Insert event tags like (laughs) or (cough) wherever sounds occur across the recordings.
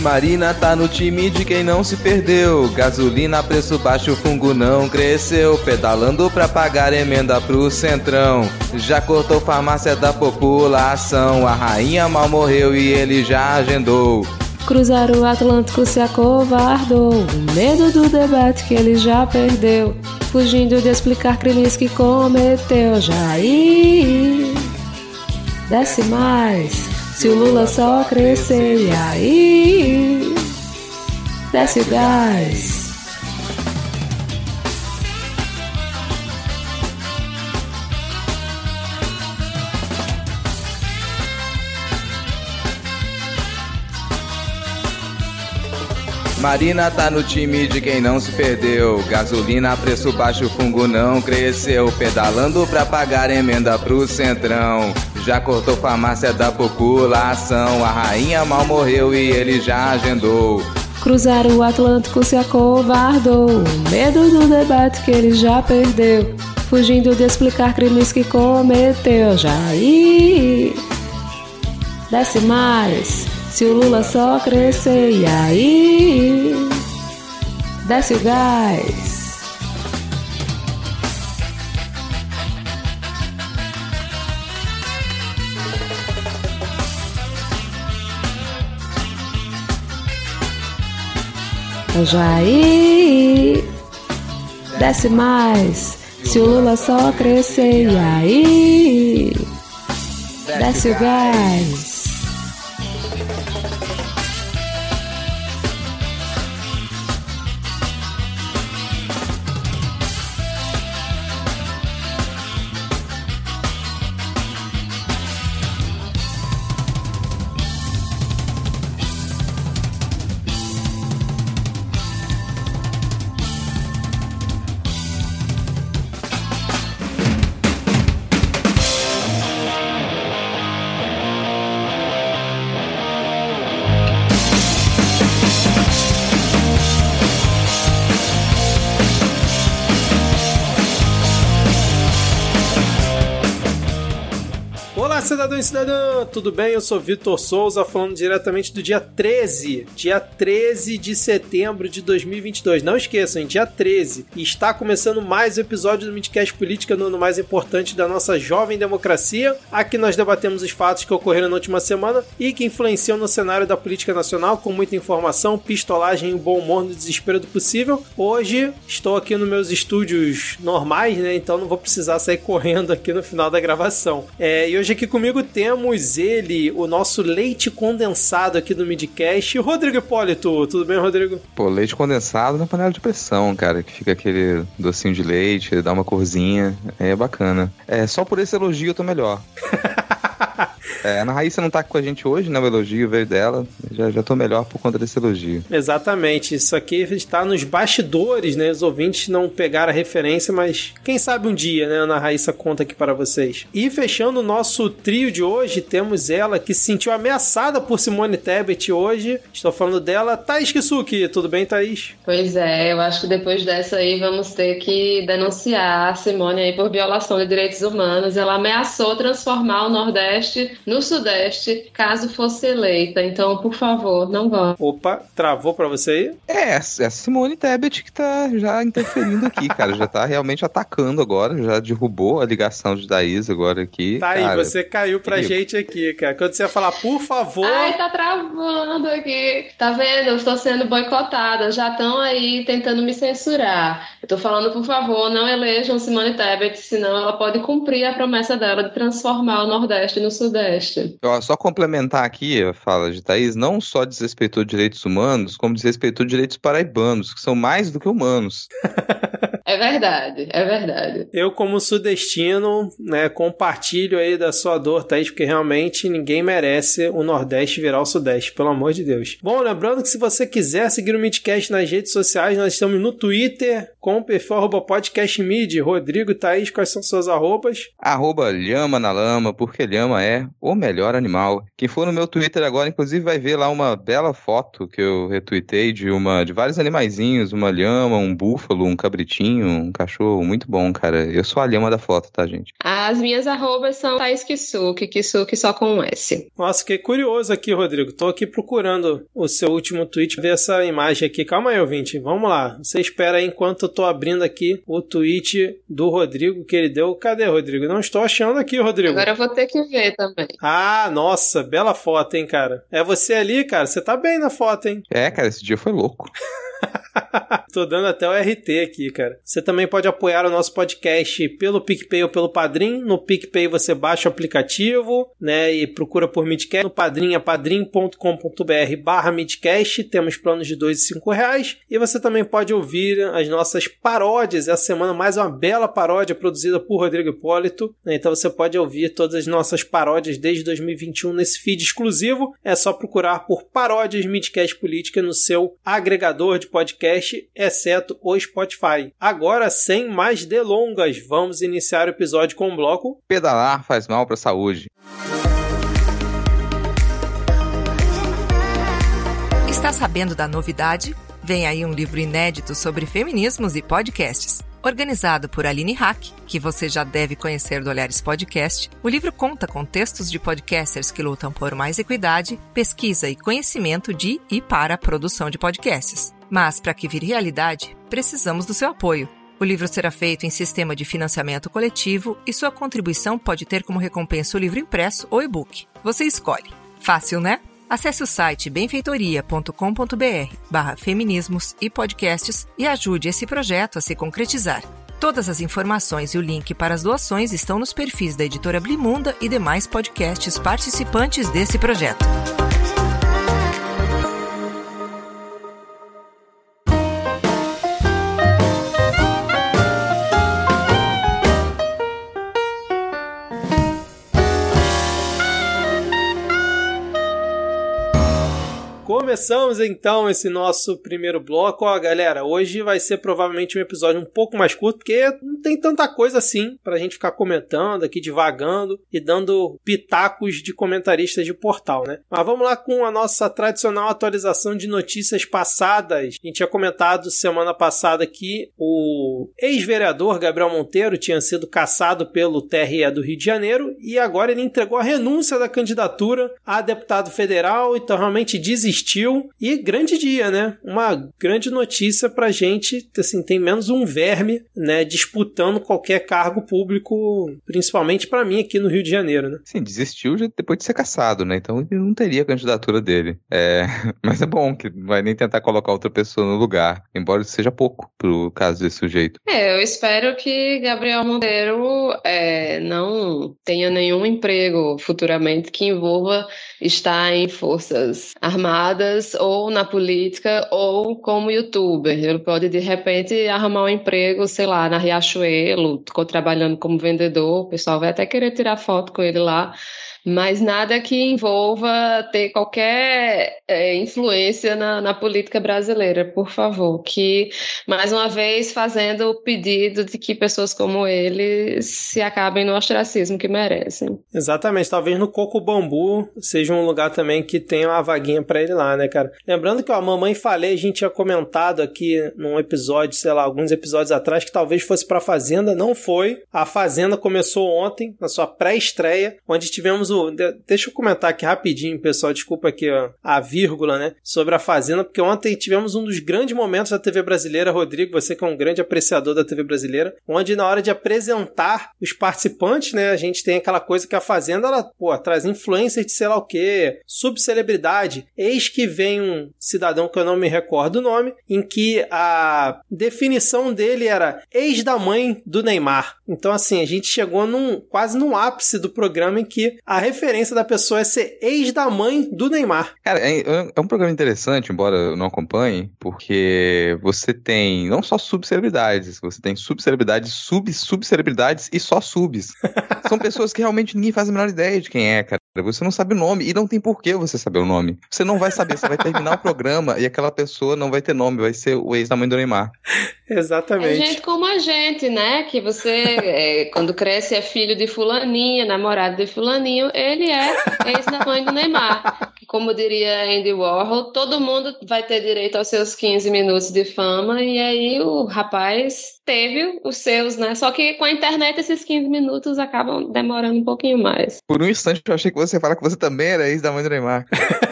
Marina tá no time de quem não se perdeu. Gasolina, preço baixo, fungo não cresceu. Pedalando pra pagar emenda pro centrão. Já cortou farmácia da população. A rainha mal morreu e ele já agendou. Cruzar o Atlântico se acovardou. O medo do debate que ele já perdeu. Fugindo de explicar crimes que cometeu. Jair, desce mais. Se o Lula só crescer, e aí? Desce o gás. Marina tá no time de quem não se perdeu. Gasolina, preço baixo, fungo não cresceu. Pedalando pra pagar emenda pro centrão. Já cortou farmácia da população. A rainha mal morreu e ele já agendou. Cruzar o Atlântico se acovardou. Medo do debate que ele já perdeu. Fugindo de explicar crimes que cometeu. Jair, desce mais. Se o Lula só crescer, e aí? Desce o gás. Jair, desce mais. Se o Lula só crescer, e aí? Desce o gás. Cidadão e cidadã, tudo bem? Eu sou Vitor Souza, falando diretamente do dia 13, dia 13 de setembro de 2022. Não esqueçam, dia 13, está começando mais um episódio do Midcast Política no ano mais importante da nossa jovem democracia. Aqui nós debatemos os fatos que ocorreram na última semana e que influenciam no cenário da política nacional com muita informação, pistolagem e bom humor no desespero do possível. Hoje estou aqui nos meus estúdios normais, né? Então não vou precisar sair correndo aqui no final da gravação. É, e hoje aqui comigo temos ele, o nosso leite condensado aqui do Midcast, Rodrigo Hipólito. Tudo bem, Rodrigo? Pô, leite condensado na panela de pressão, cara, que fica aquele docinho de leite, dá uma corzinha, é bacana. É, só por esse elogio eu tô melhor. (laughs) É, a Ana Raíssa não tá com a gente hoje, né? O elogio veio dela. Já, já tô melhor por conta desse elogio. Exatamente. Isso aqui está nos bastidores, né? Os ouvintes não pegaram a referência, mas quem sabe um dia, né? A Ana Raíssa conta aqui para vocês. E fechando o nosso trio de hoje, temos ela que se sentiu ameaçada por Simone Tebet hoje. Estou falando dela, Thaís Kisuki. Tudo bem, Thaís? Pois é, eu acho que depois dessa aí vamos ter que denunciar a Simone aí por violação de direitos humanos. Ela ameaçou transformar o Nordeste no Sudeste, caso fosse eleita. Então, por favor, não vá. Opa, travou pra você aí? É, é a Simone Tebet que tá já interferindo aqui, cara. Já tá realmente atacando agora, já derrubou a ligação de Daís agora aqui. Tá cara, aí, você caiu pra gente aqui, cara. Quando você ia falar, por favor. Ai, tá travando aqui. Tá vendo? Eu estou sendo boicotada. Já estão aí tentando me censurar. Eu tô falando, por favor, não elejam Simone Tebet, senão ela pode cumprir a promessa dela de transformar o Nordeste no Sudeste. Ó, só complementar aqui a fala de Thaís, não só desrespeitou direitos humanos, como desrespeitou direitos paraibanos, que são mais do que humanos. (laughs) É verdade, é verdade. Eu, como sudestino, né, compartilho aí da sua dor, Thaís, porque realmente ninguém merece o Nordeste virar o Sudeste, pelo amor de Deus. Bom, lembrando que se você quiser seguir o Midcast nas redes sociais, nós estamos no Twitter com o perfil arroba podcastmid. Rodrigo, Thaís, quais são suas arrobas? Arroba lhama na lama, porque lhama é o melhor animal. Quem for no meu Twitter agora, inclusive, vai ver lá uma bela foto que eu retuitei de uma de vários animaizinhos, uma lhama, um búfalo, um cabritinho, um cachorro muito bom, cara. Eu sou a lhama da foto, tá, gente? As minhas arrobas são Thais Kisuki, Kisuki só com um S. Nossa, fiquei curioso aqui, Rodrigo. Tô aqui procurando o seu último tweet, ver essa imagem aqui. Calma aí, ouvinte. Vamos lá. Você espera aí enquanto eu tô abrindo aqui o tweet do Rodrigo que ele deu. Cadê, Rodrigo? Não estou achando aqui, Rodrigo. Agora eu vou ter que ver também. Ah, nossa, bela foto, hein, cara. É você ali, cara. Você tá bem na foto, hein? É, cara, esse dia foi louco. (laughs) (laughs) Tô dando até o RT aqui, cara. Você também pode apoiar o nosso podcast pelo PicPay ou pelo Padrim. No PicPay você baixa o aplicativo, né, e procura por Midcast. No Padrim é padrim.com.br barra Midcast. Temos planos de dois e cinco reais. E você também pode ouvir as nossas paródias. Essa semana mais uma bela paródia produzida por Rodrigo Hipólito. Então você pode ouvir todas as nossas paródias desde 2021 nesse feed exclusivo. É só procurar por Paródias Midcast Política no seu agregador de podcast, exceto o Spotify. Agora, sem mais delongas, vamos iniciar o episódio com o bloco Pedalar faz mal para a saúde. Está sabendo da novidade? Vem aí um livro inédito sobre feminismos e podcasts. Organizado por Aline Hack, que você já deve conhecer do Olhares Podcast, o livro conta com textos de podcasters que lutam por mais equidade, pesquisa e conhecimento de e para a produção de podcasts. Mas, para que vire realidade, precisamos do seu apoio. O livro será feito em sistema de financiamento coletivo e sua contribuição pode ter como recompensa o livro impresso ou e-book. Você escolhe. Fácil, né? Acesse o site benfeitoria.com.br barra feminismos e podcasts e ajude esse projeto a se concretizar. Todas as informações e o link para as doações estão nos perfis da editora Blimunda e demais podcasts participantes desse projeto. Começamos então esse nosso primeiro bloco. Ó, galera, hoje vai ser provavelmente um episódio um pouco mais curto, porque não tem tanta coisa assim pra gente ficar comentando aqui, divagando e dando pitacos de comentaristas de portal, né? Mas vamos lá com a nossa tradicional atualização de notícias passadas. A gente tinha comentado semana passada que o ex-vereador Gabriel Monteiro tinha sido caçado pelo TRE do Rio de Janeiro e agora ele entregou a renúncia da candidatura a deputado federal, então realmente desistiu e grande dia, né? Uma grande notícia pra gente, assim, tem menos um verme, né, disputando qualquer cargo público, principalmente para mim aqui no Rio de Janeiro, né? Sim, desistiu já depois de ser caçado, né? Então ele não teria a candidatura dele. É, (laughs) mas é bom que não vai nem tentar colocar outra pessoa no lugar, embora seja pouco pro caso desse sujeito. É, eu espero que Gabriel Monteiro é, não tenha nenhum emprego futuramente que envolva estar em forças armadas ou na política ou como youtuber. Ele pode de repente arrumar um emprego, sei lá, na Riachuelo, ficou trabalhando como vendedor, o pessoal vai até querer tirar foto com ele lá mas nada que envolva ter qualquer é, influência na, na, política brasileira, por favor. Que, mais uma vez, fazendo o pedido de que pessoas como ele se acabem no ostracismo que merecem. Exatamente. Talvez no Coco Bambu seja um lugar também que tenha uma vaguinha para ele lá, né, cara? Lembrando que ó, a Mamãe Falei, a gente tinha comentado aqui num episódio, sei lá, alguns episódios atrás, que talvez fosse pra Fazenda. Não foi. A Fazenda começou ontem, na sua pré-estreia, onde tivemos Deixa eu comentar aqui rapidinho, pessoal. Desculpa aqui ó, a vírgula, né? Sobre a Fazenda, porque ontem tivemos um dos grandes momentos da TV brasileira, Rodrigo, você que é um grande apreciador da TV brasileira, onde na hora de apresentar os participantes, né? A gente tem aquela coisa que a Fazenda, ela, pô, traz influência de sei lá o quê, subcelebridade. Eis que vem um cidadão que eu não me recordo o nome, em que a definição dele era ex da mãe do Neymar. Então, assim, a gente chegou num quase no ápice do programa em que a referência da pessoa é ser ex da mãe do Neymar. Cara, é, é um programa interessante, embora eu não acompanhe, porque você tem não só subcelebridades, você tem subcelebridades, sub-subcelebridades e só subs. (laughs) São pessoas que realmente ninguém faz a menor ideia de quem é, cara. Você não sabe o nome e não tem porquê você saber o nome. Você não vai saber, você vai terminar o (laughs) programa e aquela pessoa não vai ter nome, vai ser o ex da mãe do Neymar. Exatamente. É gente como a gente, né? Que você, é, quando cresce, é filho de fulaninha, namorado de fulaninho, ele é ex da mãe do Neymar. Como diria Andy Warhol, todo mundo vai ter direito aos seus 15 minutos de fama, e aí o rapaz teve os seus, né? Só que com a internet esses 15 minutos acabam demorando um pouquinho mais. Por um instante eu achei que você ia falar que você também era ex da mãe do Neymar. (laughs)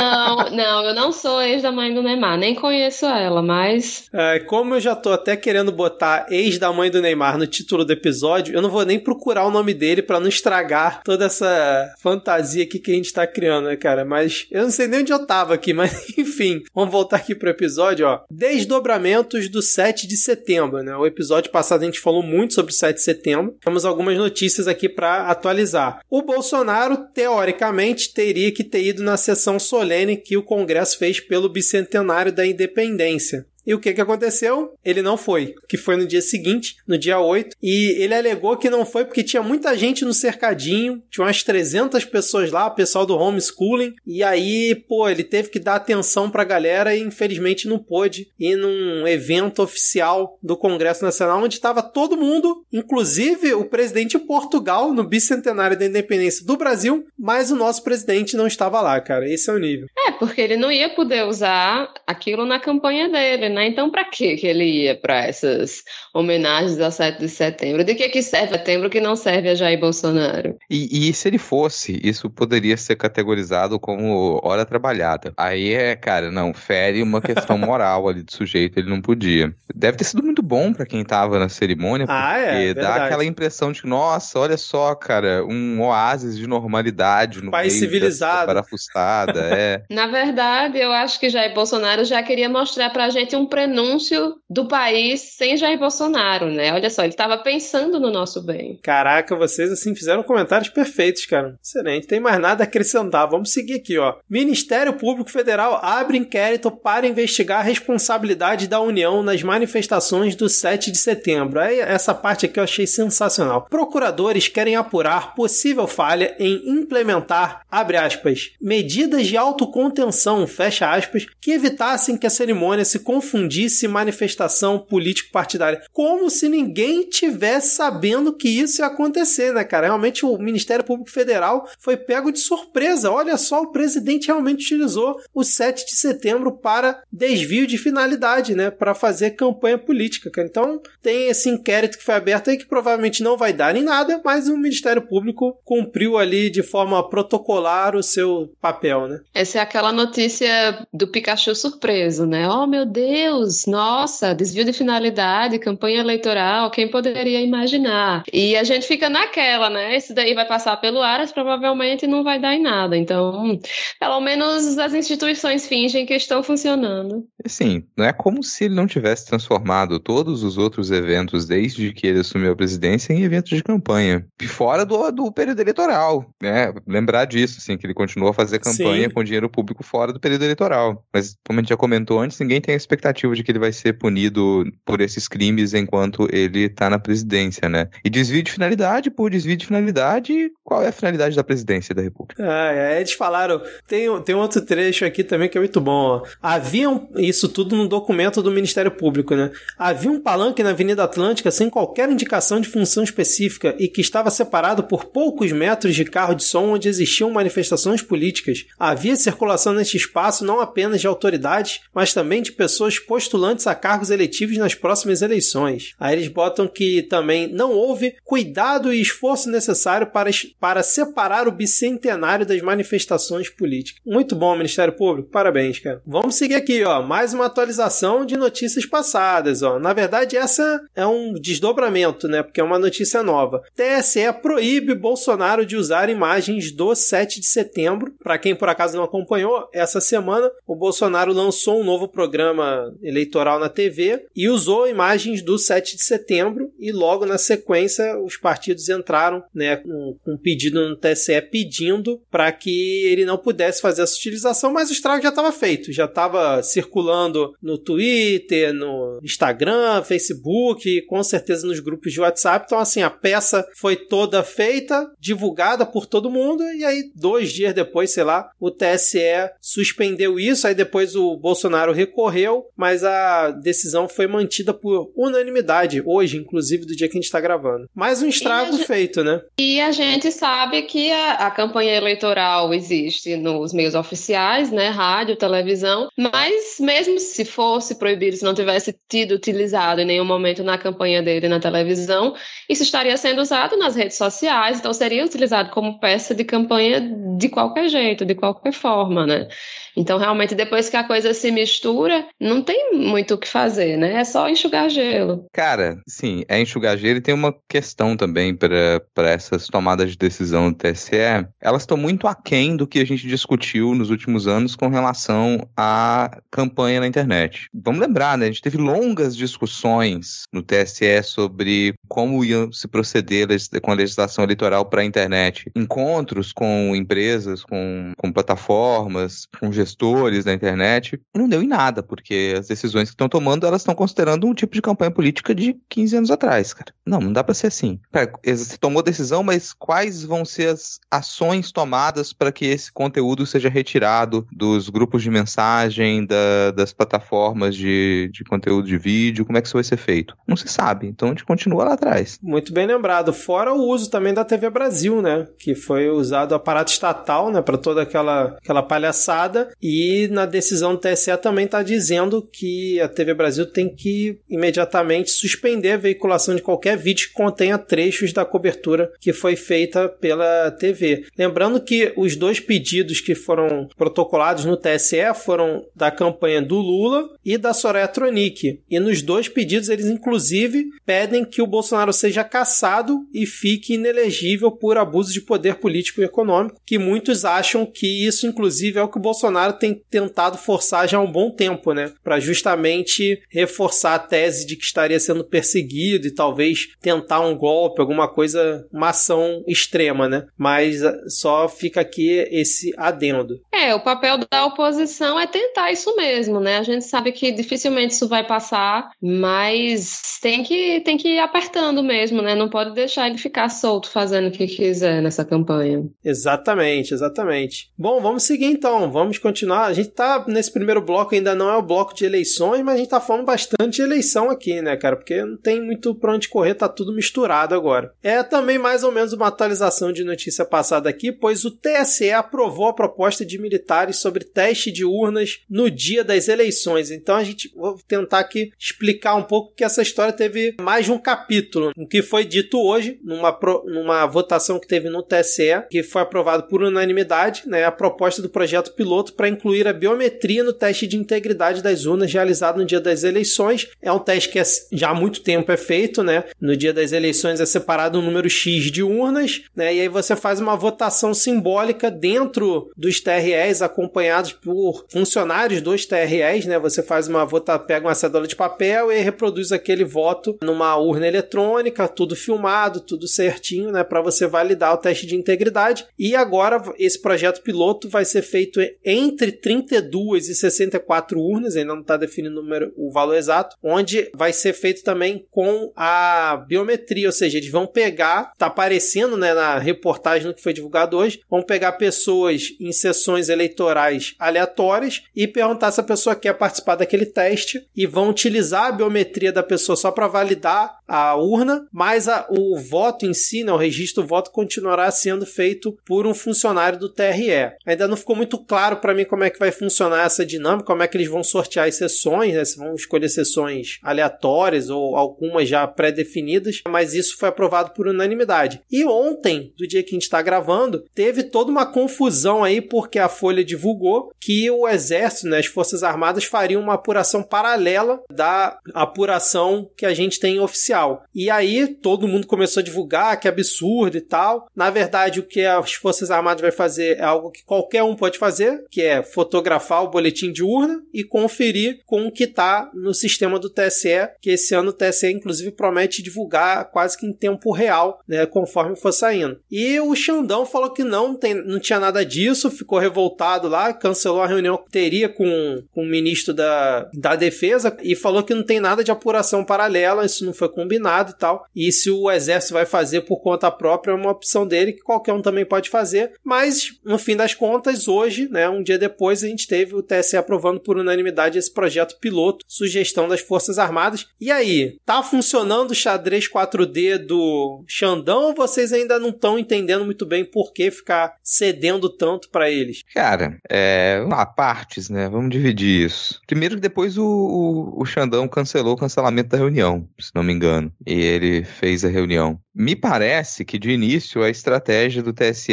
Não, não, eu não sou ex da mãe do Neymar, nem conheço ela, mas. É, como eu já tô até querendo botar ex da mãe do Neymar no título do episódio, eu não vou nem procurar o nome dele para não estragar toda essa fantasia aqui que a gente tá criando, né, cara? Mas eu não sei nem onde eu tava aqui, (laughs) mas enfim, vamos voltar aqui pro episódio, ó. Desdobramentos do 7 de setembro, né? O episódio passado a gente falou muito sobre o 7 de setembro. Temos algumas notícias aqui para atualizar. O Bolsonaro, teoricamente, teria que ter ido na sessão solene que o Congresso fez pelo bicentenário da independência. E o que, que aconteceu? Ele não foi, que foi no dia seguinte, no dia 8, e ele alegou que não foi porque tinha muita gente no cercadinho, tinha umas 300 pessoas lá, pessoal do homeschooling, e aí, pô, ele teve que dar atenção pra galera e infelizmente não pôde ir num evento oficial do Congresso Nacional onde estava todo mundo, inclusive o presidente de Portugal no bicentenário da independência do Brasil, mas o nosso presidente não estava lá, cara. Esse é o nível. É, porque ele não ia poder usar aquilo na campanha dele, né? Então, para que ele ia para essas homenagens ao 7 de setembro? De que que serve setembro que não serve a Jair Bolsonaro? E, e se ele fosse, isso poderia ser categorizado como hora trabalhada. Aí é, cara, não, fere uma questão (laughs) moral ali do sujeito, ele não podia. Deve ter sido muito bom para quem tava na cerimônia, ah, é, dá aquela impressão de que, nossa, olha só, cara, um oásis de normalidade no país civilizado. Parafustada, é. (laughs) Na verdade, eu acho que Jair Bolsonaro já queria mostrar pra gente um prenúncio do país sem Jair Bolsonaro, né? Olha só, ele estava pensando no nosso bem. Caraca, vocês assim fizeram comentários perfeitos, cara. Excelente. Tem mais nada a acrescentar. Vamos seguir aqui, ó. Ministério Público Federal abre inquérito para investigar a responsabilidade da União nas manifestações do 7 de setembro. Aí, essa parte aqui eu achei sensacional. Procuradores querem apurar possível falha em implementar, abre aspas, medidas de autocontenção, fecha aspas, que evitassem que a cerimônia se confundisse confundisse manifestação político-partidária. Como se ninguém tivesse sabendo que isso ia acontecer, né, cara? Realmente o Ministério Público Federal foi pego de surpresa. Olha só, o presidente realmente utilizou o 7 de setembro para desvio de finalidade, né? Para fazer campanha política, cara. Então tem esse inquérito que foi aberto aí que provavelmente não vai dar em nada, mas o Ministério Público cumpriu ali de forma protocolar o seu papel, né? Essa é aquela notícia do Pikachu surpreso, né? Oh, meu Deus! Deus, nossa, desvio de finalidade, campanha eleitoral, quem poderia imaginar? E a gente fica naquela, né? Isso daí vai passar pelo Aras, provavelmente não vai dar em nada. Então, pelo menos as instituições fingem que estão funcionando. Sim, não é como se ele não tivesse transformado todos os outros eventos desde que ele assumiu a presidência em eventos de campanha. Fora do, do período eleitoral, né? Lembrar disso, assim, que ele continuou a fazer campanha Sim. com dinheiro público fora do período eleitoral. Mas, como a gente já comentou antes, ninguém tem a expectativa expectativa de que ele vai ser punido por esses crimes enquanto ele tá na presidência, né? E desvio de finalidade por desvio de finalidade, qual é a finalidade da presidência da República? Ah, eles falaram, tem, tem outro trecho aqui também que é muito bom, ó. Havia um, isso tudo no documento do Ministério Público, né? Havia um palanque na Avenida Atlântica sem qualquer indicação de função específica e que estava separado por poucos metros de carro de som onde existiam manifestações políticas. Havia circulação neste espaço não apenas de autoridades, mas também de pessoas postulantes a cargos eletivos nas próximas eleições. Aí eles botam que também não houve cuidado e esforço necessário para, para separar o bicentenário das manifestações políticas. Muito bom, Ministério Público. Parabéns, cara. Vamos seguir aqui, ó. Mais uma atualização de notícias passadas, ó. Na verdade, essa é um desdobramento, né? Porque é uma notícia nova. TSE proíbe Bolsonaro de usar imagens do 7 de setembro. Para quem por acaso não acompanhou, essa semana o Bolsonaro lançou um novo programa eleitoral na TV e usou imagens do 7 de setembro e logo na sequência os partidos entraram né, com, um pedido no TSE pedindo para que ele não pudesse fazer essa utilização, mas o estrago já estava feito, já estava circulando no Twitter, no Instagram, Facebook, com certeza nos grupos de WhatsApp. Então, assim, a peça foi toda feita, divulgada por todo mundo, e aí, dois dias depois, sei lá, o TSE suspendeu isso, aí depois o Bolsonaro recorreu, mas a decisão foi mantida por unanimidade, hoje, inclusive, do dia que a gente está gravando. Mais um estrago gente, feito, né? E a gente sabe que a, a campanha eleitoral existe nos meios oficiais, né? Rádio, televisão, mas mesmo se fosse proibido, se não tivesse tido utilizado em nenhum momento na campanha dele na televisão, isso estaria sendo usado nas redes sociais, então seria utilizado como peça de campanha de qualquer jeito, de qualquer forma, né? Então, realmente, depois que a coisa se mistura, não tem muito o que fazer, né? É só enxugar gelo. Cara, sim, é enxugar gelo e tem uma questão também para essas tomadas de decisão do TSE. Elas estão muito aquém do que a gente discutiu nos últimos anos com relação à campanha na internet. Vamos lembrar, né? A gente teve longas discussões no TSE sobre como ia se proceder com a legislação eleitoral para a internet. Encontros com empresas, com, com plataformas, com gestores da internet, e não deu em nada, porque as decisões que estão tomando, elas estão considerando um tipo de campanha política de 15 anos atrás, cara. Não, não dá para ser assim. Pera, você tomou decisão, mas quais vão ser as ações tomadas para que esse conteúdo seja retirado dos grupos de mensagem, da, das plataformas de, de conteúdo de vídeo? Como é que isso vai ser feito? Não se sabe, então a gente continua lá atrás. Muito bem lembrado. Fora o uso também da TV Brasil, né? Que foi usado o aparato estatal, né? Para toda aquela, aquela palhaçada e na decisão do TSE também está dizendo que a TV Brasil tem que imediatamente suspender a veiculação de qualquer vídeo que contenha trechos da cobertura que foi feita pela TV. Lembrando que os dois pedidos que foram protocolados no TSE foram da campanha do Lula e da Soraya Tronic. E nos dois pedidos eles inclusive pedem que o Bolsonaro seja cassado e fique inelegível por abuso de poder político e econômico, que muitos acham que isso inclusive é o que o Bolsonaro Bolsonaro tem tentado forçar já há um bom tempo, né? Para justamente reforçar a tese de que estaria sendo perseguido e talvez tentar um golpe, alguma coisa, uma ação extrema, né? Mas ah, só fica aqui esse adendo. É, o papel da oposição é tentar isso mesmo, né? A gente sabe que dificilmente isso vai passar, mas tem que, tem que ir apertando mesmo, né? Não pode deixar ele ficar solto fazendo o que quiser nessa campanha. Exatamente, exatamente. Bom, vamos seguir então. Vamos continuar. A gente tá nesse primeiro bloco, ainda não é o bloco de eleições, mas a gente tá falando bastante de eleição aqui, né, cara? Porque não tem muito pra onde correr, tá tudo misturado agora. É também mais ou menos uma atualização de notícia passada aqui, pois o TSE aprovou a proposta de militares sobre teste de urnas no dia das eleições. Então a gente vou tentar aqui explicar um pouco que essa história teve mais de um capítulo. O que foi dito hoje, numa, pro, numa votação que teve no TSE, que foi aprovado por unanimidade, né, a proposta do projeto piloto para incluir a biometria no teste de integridade das urnas realizado no dia das eleições. É um teste que é, já há muito tempo é feito, né? No dia das eleições é separado um número X de urnas, né? E aí você faz uma votação simbólica dentro dos TREs, acompanhados por funcionários dos TREs, né? Você faz uma vota, pega uma cédula de papel e reproduz aquele voto numa urna eletrônica, tudo filmado, tudo certinho, né? Para você validar o teste de integridade. E agora esse projeto piloto vai ser feito em entre 32 e 64 urnas, ainda não está definido o, número, o valor exato, onde vai ser feito também com a biometria, ou seja, eles vão pegar, está aparecendo né, na reportagem no que foi divulgado hoje, vão pegar pessoas em sessões eleitorais aleatórias e perguntar se a pessoa quer participar daquele teste e vão utilizar a biometria da pessoa só para validar a urna, mas a, o voto em si, né, o registro do voto continuará sendo feito por um funcionário do TRE. Ainda não ficou muito claro para para mim como é que vai funcionar essa dinâmica, como é que eles vão sortear as sessões, né? Se vão escolher sessões aleatórias ou algumas já pré-definidas, mas isso foi aprovado por unanimidade. E ontem, do dia que a gente está gravando, teve toda uma confusão aí porque a Folha divulgou que o Exército, né, as Forças Armadas fariam uma apuração paralela da apuração que a gente tem oficial. E aí todo mundo começou a divulgar que absurdo e tal. Na verdade, o que as Forças Armadas vai fazer é algo que qualquer um pode fazer, que é fotografar o boletim de urna e conferir com o que está no sistema do TSE, que esse ano o TSE inclusive promete divulgar quase que em tempo real, né, conforme for saindo. E o Xandão falou que não, tem, não tinha nada disso, ficou revoltado lá, cancelou a reunião que teria com, com o ministro da, da Defesa e falou que não tem nada de apuração paralela, isso não foi combinado e tal. E se o Exército vai fazer por conta própria, é uma opção dele que qualquer um também pode fazer. Mas, no fim das contas, hoje, né, um dia depois, a gente teve o TSE aprovando por unanimidade esse projeto piloto, sugestão das Forças Armadas. E aí, tá funcionando o xadrez 4D do Xandão ou vocês ainda não estão entendendo muito bem por que ficar cedendo tanto para eles? Cara, é. a partes, né? Vamos dividir isso. Primeiro que depois o, o, o Xandão cancelou o cancelamento da reunião, se não me engano. E ele fez a reunião. Me parece que de início a estratégia do TSE,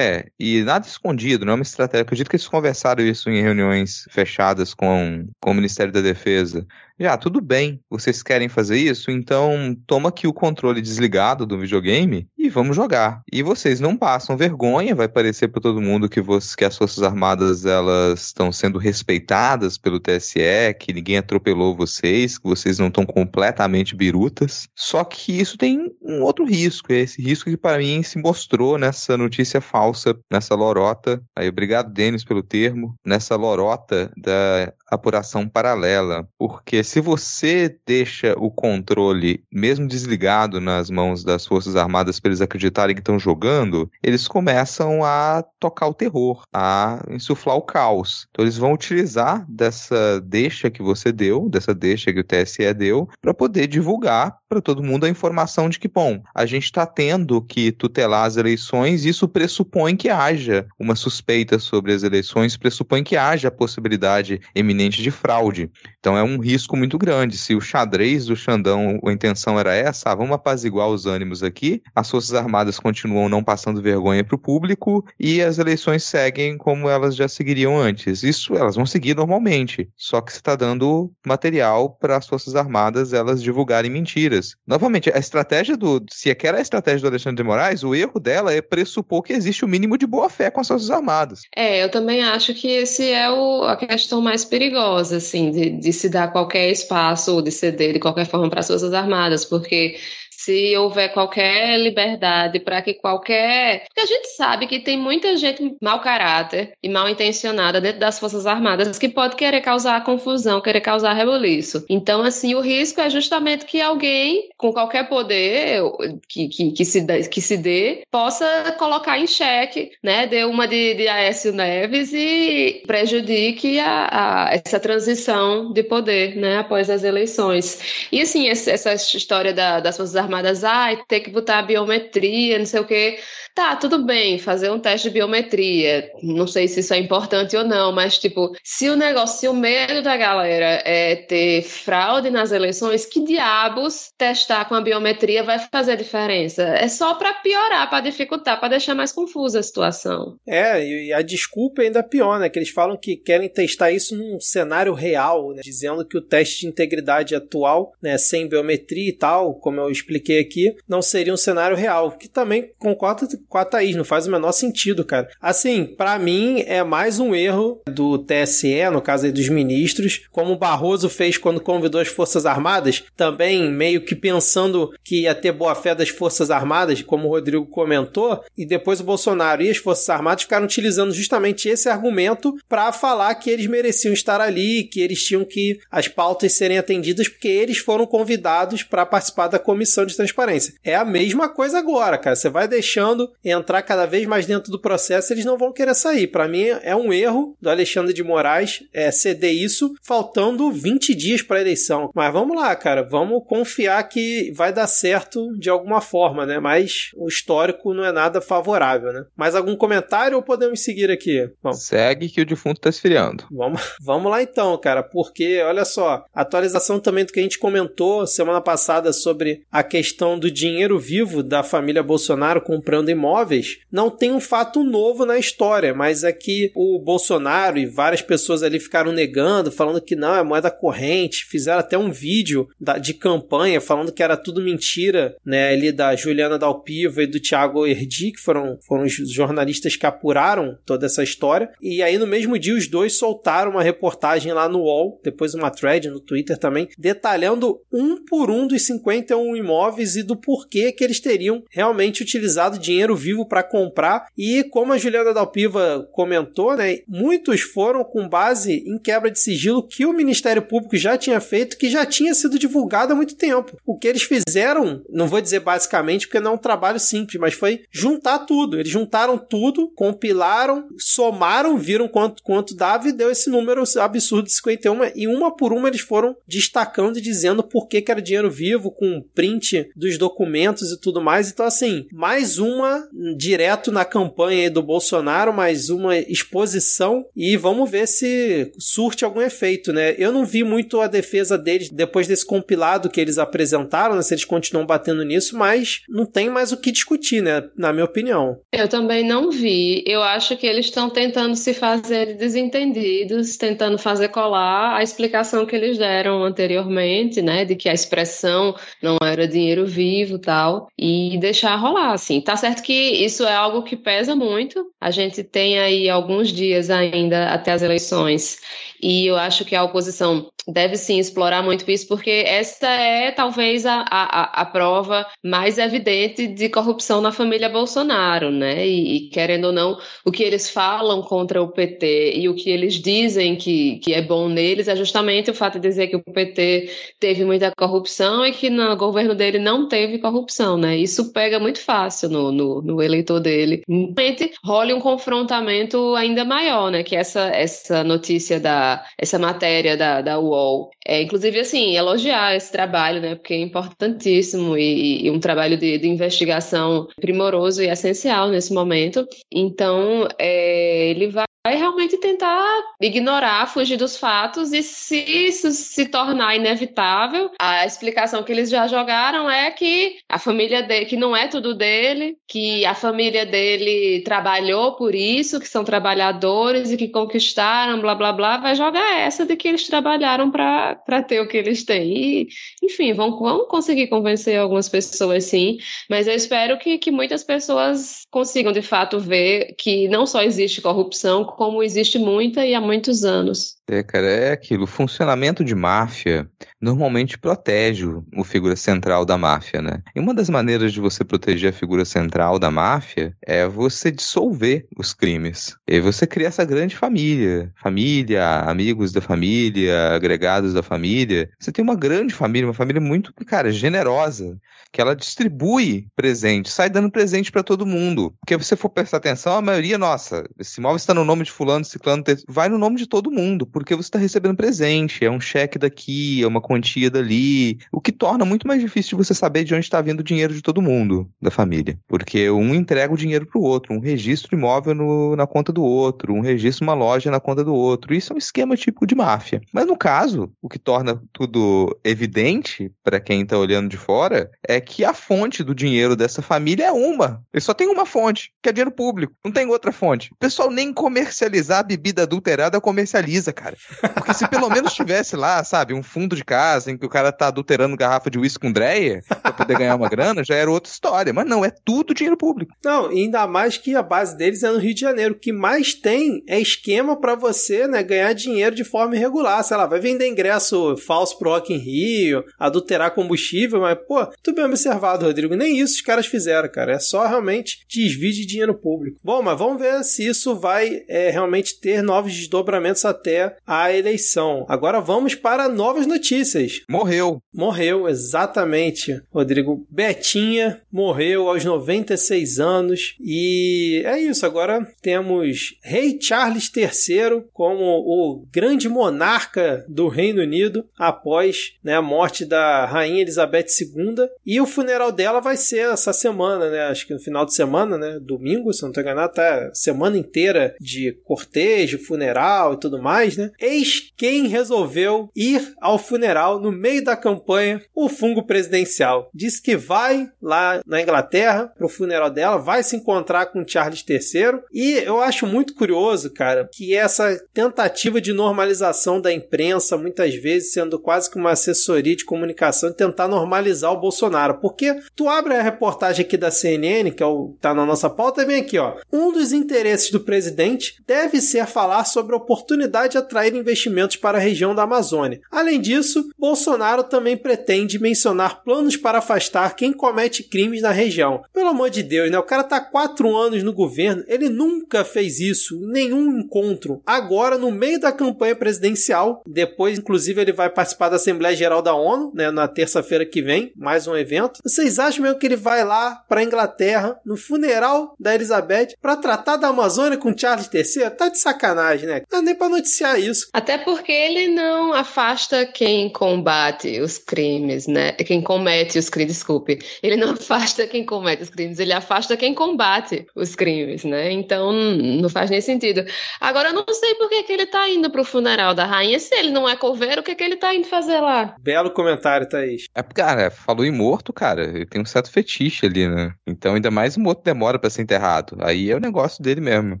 e nada escondido, não é uma estratégia, acredito que eles conversaram isso em reuniões fechadas com, com o Ministério da Defesa, já, tudo bem, vocês querem fazer isso? Então toma aqui o controle desligado do videogame e vamos jogar. E vocês não passam vergonha, vai parecer para todo mundo que, você, que as Forças Armadas elas estão sendo respeitadas pelo TSE, que ninguém atropelou vocês, que vocês não estão completamente birutas. Só que isso tem um outro risco, é esse risco que para mim se mostrou nessa notícia falsa, nessa lorota. Aí, obrigado, Denis, pelo termo, nessa lorota da apuração paralela, porque se você deixa o controle mesmo desligado nas mãos das Forças Armadas para eles acreditarem que estão jogando, eles começam a tocar o terror, a insuflar o caos. Então eles vão utilizar dessa deixa que você deu, dessa deixa que o TSE deu, para poder divulgar para todo mundo a informação de que, bom, a gente está tendo que tutelar as eleições, isso pressupõe que haja uma suspeita sobre as eleições, pressupõe que haja a possibilidade eminente de fraude. Então é um risco muito grande. Se o xadrez do Xandão, a intenção era essa, ah, vamos apaziguar os ânimos aqui, as Forças Armadas continuam não passando vergonha para o público e as eleições seguem como elas já seguiriam antes. Isso elas vão seguir normalmente, só que você está dando material para as Forças Armadas elas divulgarem mentiras. Novamente, a estratégia do. Se aquela é a estratégia do Alexandre de Moraes, o erro dela é pressupor que existe o mínimo de boa fé com as Forças Armadas. É, eu também acho que esse é o, a questão mais perigosa, assim, de, de se dar qualquer espaço ou de ceder de qualquer forma para as Forças Armadas, porque se houver qualquer liberdade para que qualquer. Porque a gente sabe que tem muita gente mau caráter e mal intencionada dentro das Forças Armadas que pode querer causar confusão, querer causar reboliço. Então, assim, o risco é justamente que alguém com qualquer poder que, que, que, se, dê, que se dê possa colocar em xeque, né? Dê uma de, de Aécio Neves e prejudique a, a, essa transição de poder, né? Após as eleições. E, assim, essa história da, das Forças Armadas chamadas, ah, tem que botar a biometria, não sei o quê. Tá, tudo bem, fazer um teste de biometria. Não sei se isso é importante ou não, mas, tipo, se o negócio, se o medo da galera é ter fraude nas eleições, que diabos testar com a biometria vai fazer diferença? É só para piorar, para dificultar, para deixar mais confusa a situação. É, e a desculpa é ainda pior, né? Que eles falam que querem testar isso num cenário real, né? dizendo que o teste de integridade atual, né, sem biometria e tal, como eu expliquei aqui, não seria um cenário real. Que também concordo com a Thaís, não faz o menor sentido, cara. Assim, para mim é mais um erro do TSE, no caso aí dos ministros, como o Barroso fez quando convidou as Forças Armadas, também meio que pensando que ia ter boa fé das Forças Armadas, como o Rodrigo comentou, e depois o Bolsonaro e as Forças Armadas ficaram utilizando justamente esse argumento para falar que eles mereciam estar ali, que eles tinham que as pautas serem atendidas porque eles foram convidados para participar da comissão de transparência. É a mesma coisa agora, cara. Você vai deixando entrar cada vez mais dentro do processo, eles não vão querer sair. Para mim é um erro do Alexandre de Moraes é, ceder isso faltando 20 dias para a eleição. Mas vamos lá, cara, vamos confiar que vai dar certo de alguma forma, né? Mas o histórico não é nada favorável, né? Mais algum comentário ou podemos seguir aqui? Vamos. Segue que o defunto tá esfriando. Vamos, vamos lá então, cara, porque olha só, atualização também do que a gente comentou semana passada sobre a questão do dinheiro vivo da família Bolsonaro comprando imóveis, não tem um fato novo na história, mas é que o Bolsonaro e várias pessoas ali ficaram negando, falando que não, é moeda corrente, fizeram até um vídeo de campanha falando que era tudo mentira, né, ali da Juliana Dalpiva e do Thiago Erdi, que foram, foram os jornalistas que apuraram toda essa história, e aí no mesmo dia os dois soltaram uma reportagem lá no UOL, depois uma thread no Twitter também, detalhando um por um dos 51 imóveis e do porquê que eles teriam realmente utilizado dinheiro vivo para comprar. E como a Juliana Dalpiva comentou, né, muitos foram com base em quebra de sigilo que o Ministério Público já tinha feito, que já tinha sido divulgado há muito tempo. O que eles fizeram, não vou dizer basicamente porque não é um trabalho simples, mas foi juntar tudo. Eles juntaram tudo, compilaram, somaram, viram quanto, quanto dava e deu esse número absurdo de 51 e uma por uma eles foram destacando e dizendo por que, que era dinheiro vivo, com print dos documentos e tudo mais. Então, assim, mais uma direto na campanha do Bolsonaro, mais uma exposição e vamos ver se surte algum efeito, né? Eu não vi muito a defesa deles depois desse compilado que eles apresentaram, né? se eles continuam batendo nisso, mas não tem mais o que discutir, né? Na minha opinião. Eu também não vi. Eu acho que eles estão tentando se fazer desentendidos, tentando fazer colar a explicação que eles deram anteriormente, né? De que a expressão não era dinheiro vivo tal, e deixar rolar, assim. Tá certo que isso é algo que pesa muito. A gente tem aí alguns dias ainda até as eleições e eu acho que a oposição deve sim explorar muito isso, porque essa é talvez a, a, a prova mais evidente de corrupção na família Bolsonaro, né? E, e, querendo ou não, o que eles falam contra o PT e o que eles dizem que, que é bom neles é justamente o fato de dizer que o PT teve muita corrupção e que no governo dele não teve corrupção, né? Isso pega muito fácil no, no, no eleitor dele. Realmente role um confrontamento ainda maior, né? Que essa, essa notícia da essa matéria da, da UOL. É, inclusive, assim, elogiar esse trabalho, né? Porque é importantíssimo e, e um trabalho de, de, investigação primoroso e essencial nesse momento. Então, é, ele vai vai realmente tentar ignorar, fugir dos fatos e se isso se tornar inevitável, a explicação que eles já jogaram é que a família dele, que não é tudo dele, que a família dele trabalhou por isso, que são trabalhadores e que conquistaram, blá blá blá, vai jogar essa de que eles trabalharam para ter o que eles têm. E, enfim, vão, vão conseguir convencer algumas pessoas sim, mas eu espero que, que muitas pessoas consigam de fato ver que não só existe corrupção, como existe muita e há muitos anos. É, cara, é aquilo. Funcionamento de máfia normalmente protege o figura central da máfia, né? E uma das maneiras de você proteger a figura central da máfia é você dissolver os crimes. E você cria essa grande família. Família, amigos da família, agregados da família. Você tem uma grande família, uma família muito, cara, generosa que ela distribui presente, sai dando presente para todo mundo. Porque se você for prestar atenção, a maioria, nossa, esse imóvel está no nome de fulano, ciclano, vai no nome de todo mundo, porque você está recebendo presente, é um cheque daqui, é uma quantia dali, o que torna muito mais difícil de você saber de onde está vindo o dinheiro de todo mundo da família. Porque um entrega o dinheiro para o outro, um registro imóvel no, na conta do outro, um registro uma loja na conta do outro. Isso é um esquema típico de máfia. Mas no caso, o que torna tudo evidente para quem está olhando de fora é que a fonte do dinheiro dessa família é uma. Ele só tem uma fonte, que é dinheiro público. Não tem outra fonte. O pessoal nem comercializar a bebida adulterada comercializa, cara. Porque se pelo menos tivesse lá, sabe, um fundo de em que o cara tá adulterando garrafa de uísque com dreia pra poder ganhar uma grana, já era outra história. Mas não, é tudo dinheiro público. Não, ainda mais que a base deles é no Rio de Janeiro. O que mais tem é esquema para você, né, ganhar dinheiro de forma irregular. Sei lá, vai vender ingresso falso pro Rock in Rio, adulterar combustível, mas, pô, tu bem observado, Rodrigo. Nem isso os caras fizeram, cara. É só realmente desvio de dinheiro público. Bom, mas vamos ver se isso vai é, realmente ter novos desdobramentos até a eleição. Agora vamos para novas notícias. Morreu. Morreu, exatamente, Rodrigo. Betinha morreu aos 96 anos. E é isso. Agora temos Rei Charles III como o grande monarca do Reino Unido após né, a morte da Rainha Elizabeth II. E o funeral dela vai ser essa semana, né? Acho que no final de semana, né? Domingo, se não tô enganado, tá semana inteira de de cortejo, funeral e tudo mais, né? Eis quem resolveu ir ao funeral no meio da campanha, o fungo presidencial. Disse que vai lá na Inglaterra pro funeral dela, vai se encontrar com Charles III. E eu acho muito curioso, cara, que essa tentativa de normalização da imprensa, muitas vezes sendo quase que uma assessoria de comunicação, tentar normalizar o Bolsonaro. Porque tu abre a reportagem aqui da CNN, que é o, tá na nossa pauta, vem aqui, ó. Um dos interesses do presidente deve ser falar sobre a oportunidade de atrair investimentos para a região da Amazônia. Além disso, Bolsonaro também pretende mencionar planos para afastar quem comete crimes na região. Pelo amor de Deus, né? O cara tá quatro anos no governo, ele nunca fez isso nenhum encontro. Agora, no meio da campanha presidencial, depois, inclusive, ele vai participar da Assembleia Geral da ONU, né? Na terça-feira que vem, mais um evento. Vocês acham mesmo que ele vai lá para Inglaterra, no funeral da Elizabeth, para tratar da Amazônia com Charles III? Tá de sacanagem, né? Não é nem pra noticiar isso. Até porque ele não afasta quem combate os crimes, né? Quem comete os crimes, desculpe. Ele não (laughs) afasta quem comete os crimes, ele afasta quem combate os crimes, né? Então não faz nem sentido. Agora eu não sei por que, que ele tá indo pro funeral da rainha. Se ele não é coveiro, o que, que ele tá indo fazer lá? Belo comentário, Thaís. É, cara, falou em morto, cara. Ele tem um certo fetiche ali, né? Então, ainda mais o morto demora para ser enterrado. Aí é o negócio dele mesmo.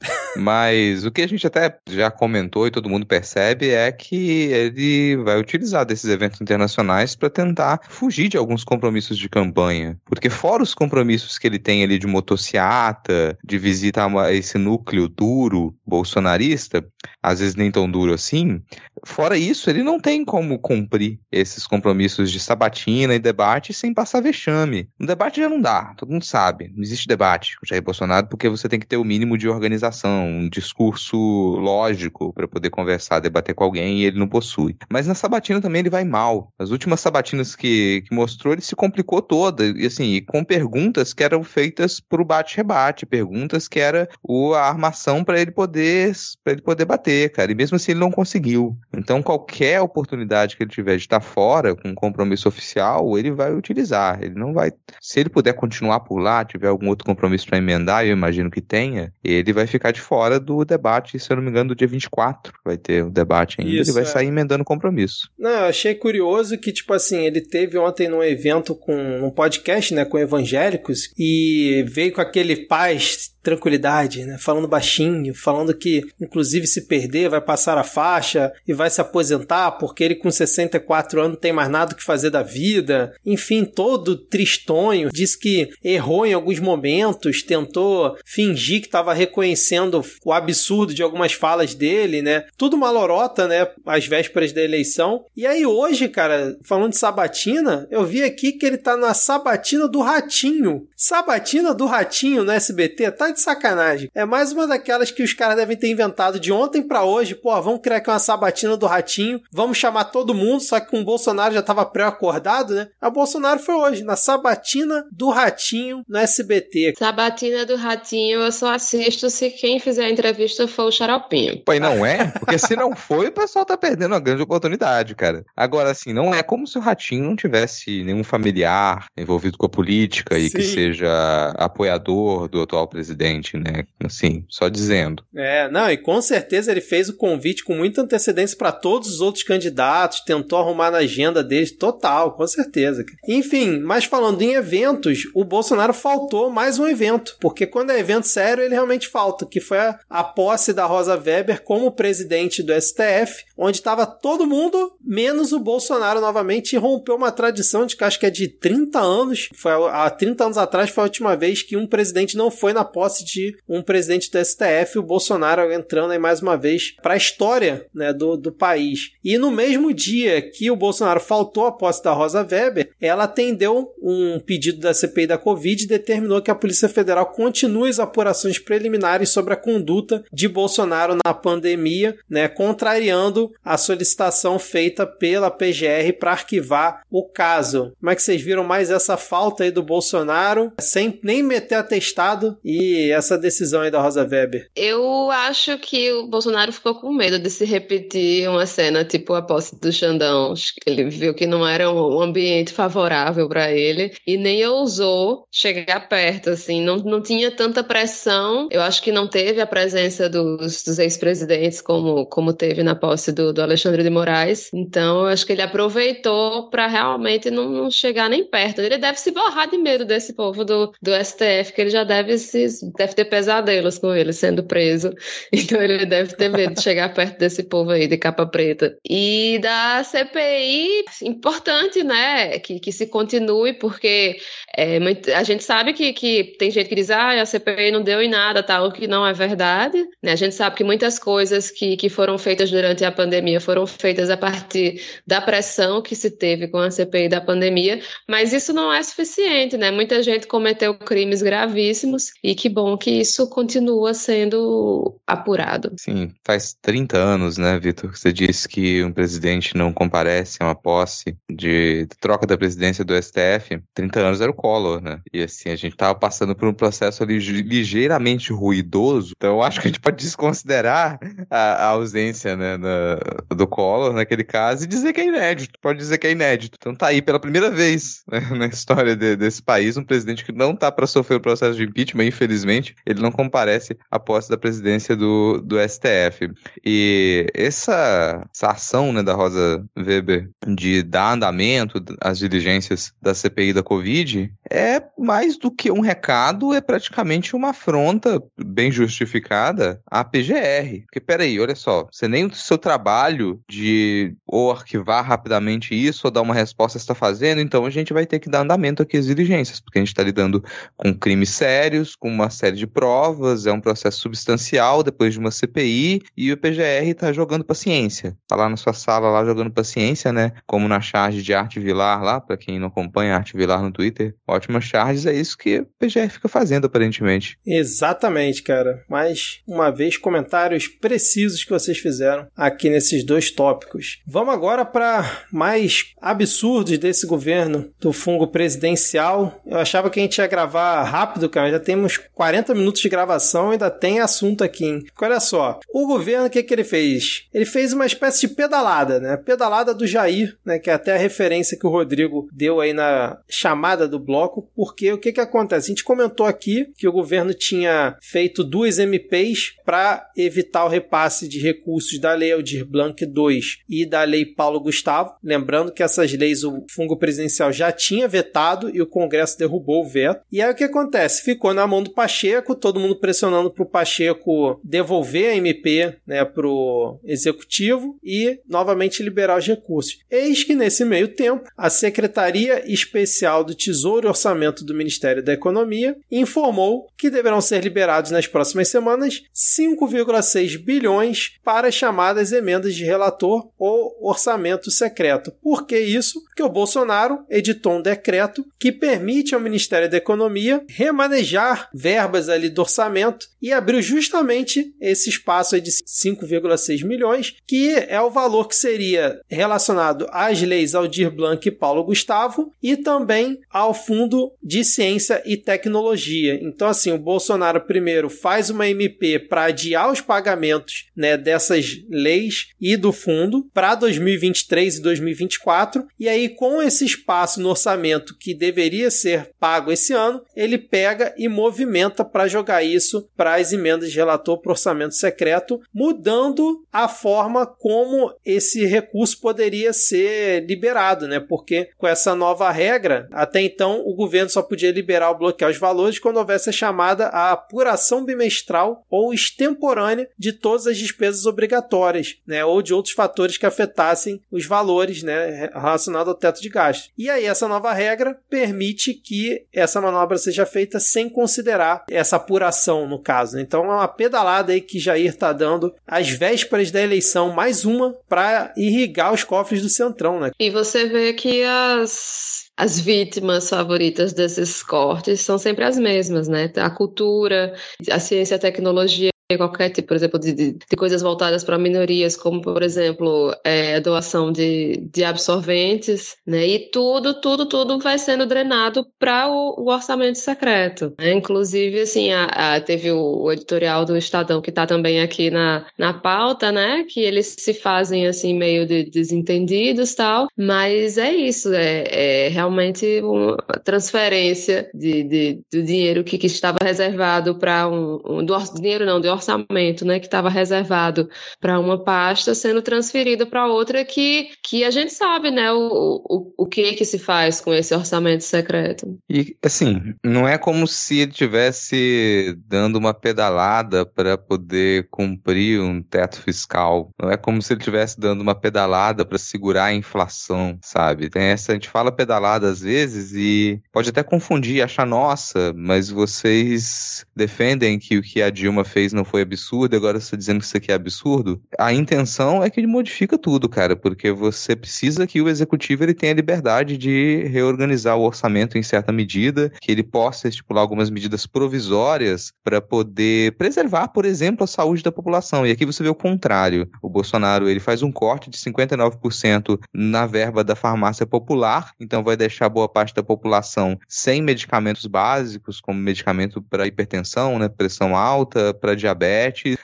(laughs) Mas o que a gente até já comentou e todo mundo percebe é que ele vai utilizar desses eventos internacionais para tentar fugir de alguns compromissos de campanha. Porque fora os compromissos que ele tem ali de motociata, de visitar esse núcleo duro bolsonarista, às vezes nem tão duro assim, fora isso, ele não tem como cumprir esses compromissos de sabatina e debate sem passar vexame. No debate já não dá, todo mundo sabe. Não existe debate com Jair Bolsonaro porque você tem que ter o mínimo de organização, um discurso lógico para poder conversar, debater com alguém e ele não possui. Mas na sabatina também ele vai mal. As últimas sabatinas que, que mostrou, ele se complicou toda, e assim, com perguntas que eram feitas pro bate-rebate, perguntas que era o, a armação para ele poder para ele poder bater, cara. E mesmo assim ele não conseguiu. Então qualquer oportunidade que ele tiver de estar fora com um compromisso oficial, ele vai utilizar. Ele não vai, se ele puder continuar por lá, tiver algum outro compromisso para emendar, eu imagino que tenha, ele vai ficar de fora do debate, se eu não me engano, do dia 24 vai ter o debate ainda, Isso, ele vai é. sair emendando compromisso. Não, eu achei curioso que, tipo assim, ele teve ontem num evento com um podcast, né, com evangélicos, e veio com aquele paz tranquilidade, né? Falando baixinho, falando que, inclusive, se perder, vai passar a faixa e vai se aposentar porque ele, com 64 anos, não tem mais nada que fazer da vida. Enfim, todo tristonho. Diz que errou em alguns momentos, tentou fingir que estava reconhecendo o absurdo de algumas falas dele, né? Tudo uma lorota, né? Às vésperas da eleição. E aí, hoje, cara, falando de sabatina, eu vi aqui que ele tá na sabatina do Ratinho. Sabatina do Ratinho no SBT, tá de sacanagem. É mais uma daquelas que os caras devem ter inventado de ontem para hoje. Pô, vamos criar aqui uma sabatina do ratinho, vamos chamar todo mundo, só que com o Bolsonaro já tava pré-acordado, né? A Bolsonaro foi hoje, na sabatina do ratinho no SBT. Sabatina do ratinho eu só assisto se quem fizer a entrevista for o Xaropinho. Pô, e não é? Porque se não foi, o pessoal tá perdendo uma grande oportunidade, cara. Agora, assim, não é como se o ratinho não tivesse nenhum familiar envolvido com a política Sim. e que seja apoiador do atual presidente presidente, né? Assim, só dizendo. É, não, e com certeza ele fez o convite com muita antecedência para todos os outros candidatos, tentou arrumar na agenda deles, total, com certeza. Enfim, mas falando em eventos, o Bolsonaro faltou mais um evento, porque quando é evento sério, ele realmente falta, que foi a, a posse da Rosa Weber como presidente do STF, onde estava todo mundo, menos o Bolsonaro novamente, e rompeu uma tradição de que acho que é de 30 anos, foi há 30 anos atrás foi a última vez que um presidente não foi na posse posse de um presidente do STF, o Bolsonaro entrando aí mais uma vez para a história né, do, do país. E no mesmo dia que o Bolsonaro faltou a posse da Rosa Weber, ela atendeu um pedido da CPI da Covid e determinou que a Polícia Federal continue as apurações preliminares sobre a conduta de Bolsonaro na pandemia, né, contrariando a solicitação feita pela PGR para arquivar o caso. Como é que vocês viram mais essa falta aí do Bolsonaro, sem nem meter atestado e essa decisão aí da Rosa Weber? Eu acho que o Bolsonaro ficou com medo de se repetir uma cena tipo a posse do Xandão. Ele viu que não era um ambiente favorável para ele e nem ousou chegar perto, assim. Não, não tinha tanta pressão. Eu acho que não teve a presença dos, dos ex-presidentes como, como teve na posse do, do Alexandre de Moraes. Então, eu acho que ele aproveitou para realmente não, não chegar nem perto. Ele deve se borrar de medo desse povo do, do STF, que ele já deve, se, deve ter pesadelos com ele sendo preso. (laughs) Então ele deve ter medo de chegar perto desse povo aí de capa preta. E da CPI, importante, né, que, que se continue, porque é, a gente sabe que, que tem gente que diz, ah, a CPI não deu em nada, tal, que não é verdade. Né? A gente sabe que muitas coisas que, que foram feitas durante a pandemia foram feitas a partir da pressão que se teve com a CPI da pandemia, mas isso não é suficiente, né? Muita gente cometeu crimes gravíssimos e que bom que isso continua sendo apurado. Sim, faz 30 anos, né, Vitor, você disse que um presidente não comparece a uma posse de troca da presidência do STF. 30 anos era o Collor, né? E assim, a gente estava passando por um processo ali ligeiramente ruidoso, então eu acho que a gente pode desconsiderar a, a ausência, né, na, do Collor naquele caso e dizer que é inédito. Pode dizer que é inédito. Então tá aí pela primeira vez né, na história de, desse país um presidente que não tá para sofrer o processo de impeachment, infelizmente, ele não comparece à posse da presidência do, do STF. E essa, essa ação, né, da Rosa Weber de dar andamento às diligências da CPI da Covid é mais do que um recado, é praticamente uma afronta bem justificada à PGR. Porque, peraí, olha só, você nem o seu trabalho de ou arquivar rapidamente isso ou dar uma resposta está fazendo, então a gente vai ter que dar andamento aqui às diligências, porque a gente está lidando com crimes sérios, com uma série de provas, é um processo substancial depois de uma CPI e o PGR está jogando paciência. Tá lá na sua sala lá jogando paciência, né? Como na charge de Arte Vilar lá, para quem não acompanha Arte Vilar no Twitter, ótimas charges, é isso que o PGR fica fazendo aparentemente. Exatamente, cara. Mais uma vez comentários precisos que vocês fizeram aqui nesses dois tópicos. Vamos agora para mais absurdos desse governo do fungo presidencial. Eu achava que a gente ia gravar rápido, cara. Já temos 40 minutos de gravação ainda tem assunto aqui. Hein? Olha só, o governo, o que, que ele fez? Ele fez uma espécie de pedalada, né? Pedalada do Jair, né? Que é até a referência que o Rodrigo deu aí na chamada do bloco, porque o que, que acontece? A gente comentou aqui que o governo tinha feito duas MPs para evitar o repasse de recursos da Lei Aldir Blanc 2 e da Lei Paulo Gustavo. Lembrando que essas leis o fungo presidencial já tinha vetado e o Congresso derrubou o veto. E aí o que acontece? Ficou na mão do Pacheco, todo mundo pressionando para o Pacheco devolver a MP né, para o Executivo e novamente liberar os recursos. Eis que nesse meio tempo, a Secretaria Especial do Tesouro Orçamento do Ministério da Economia informou que deverão ser liberados nas próximas semanas 5,6 bilhões para as chamadas emendas de relator ou orçamento secreto. Por que isso? Porque o Bolsonaro editou um decreto que permite ao Ministério da Economia remanejar verbas ali do orçamento e abriu justamente esse espaço de 5,6 milhões, que é o valor que seria relacionado às leis Aldir Blanc e Paulo Gustavo e também ao Fundo de Ciência e Tecnologia. Então, assim, o Bolsonaro primeiro faz uma MP para adiar os pagamentos né, dessas leis e do fundo para 2023 e 2024, e aí, com esse espaço no orçamento que deveria ser pago esse ano, ele pega e movimenta para jogar isso para as emendas de relator para orçamento secreto, mudando a forma como esse recurso poderia ser liberado, né? Porque com essa nova regra, até então o governo só podia liberar ou bloquear os valores quando houvesse a chamada a apuração bimestral ou extemporânea de todas as despesas obrigatórias, né? Ou de outros fatores que afetassem os valores, né? Relacionados ao teto de gastos. E aí essa nova regra permite que essa manobra seja feita sem considerar essa apuração, no caso. Né? Então é uma pedalada aí que Jair está dando às vésperas da eleição, mais uma para irrigar os cofres do Centrão, né? E você vê que as as vítimas favoritas desses cortes são sempre as mesmas, né? A cultura, a ciência e a tecnologia qualquer tipo, por exemplo, de, de, de coisas voltadas para minorias, como, por exemplo, é, a doação de, de absorventes, né? E tudo, tudo, tudo vai sendo drenado para o, o, orçamento secreto. Né? Inclusive, assim, a, a, teve o, o, editorial do Estadão que está também aqui na, na pauta, né? Que eles se fazem, assim, meio de desentendidos tal, mas é isso, é, é realmente uma transferência de, de, do dinheiro que, que estava reservado para um, um, do dinheiro não, de orçamento, né, que estava reservado para uma pasta sendo transferido para outra que, que a gente sabe, né, o, o, o que que se faz com esse orçamento secreto. E assim, não é como se ele tivesse dando uma pedalada para poder cumprir um teto fiscal. Não é como se ele estivesse dando uma pedalada para segurar a inflação, sabe? Tem essa, a gente fala pedalada às vezes e pode até confundir, achar nossa, mas vocês defendem que o que a Dilma fez não foi absurdo, agora você está dizendo que isso aqui é absurdo. A intenção é que ele modifica tudo, cara, porque você precisa que o executivo ele tenha liberdade de reorganizar o orçamento em certa medida, que ele possa estipular algumas medidas provisórias para poder preservar, por exemplo, a saúde da população. E aqui você vê o contrário. O Bolsonaro ele faz um corte de 59% na verba da farmácia popular, então vai deixar boa parte da população sem medicamentos básicos, como medicamento para hipertensão, né, pressão alta, para diabetes.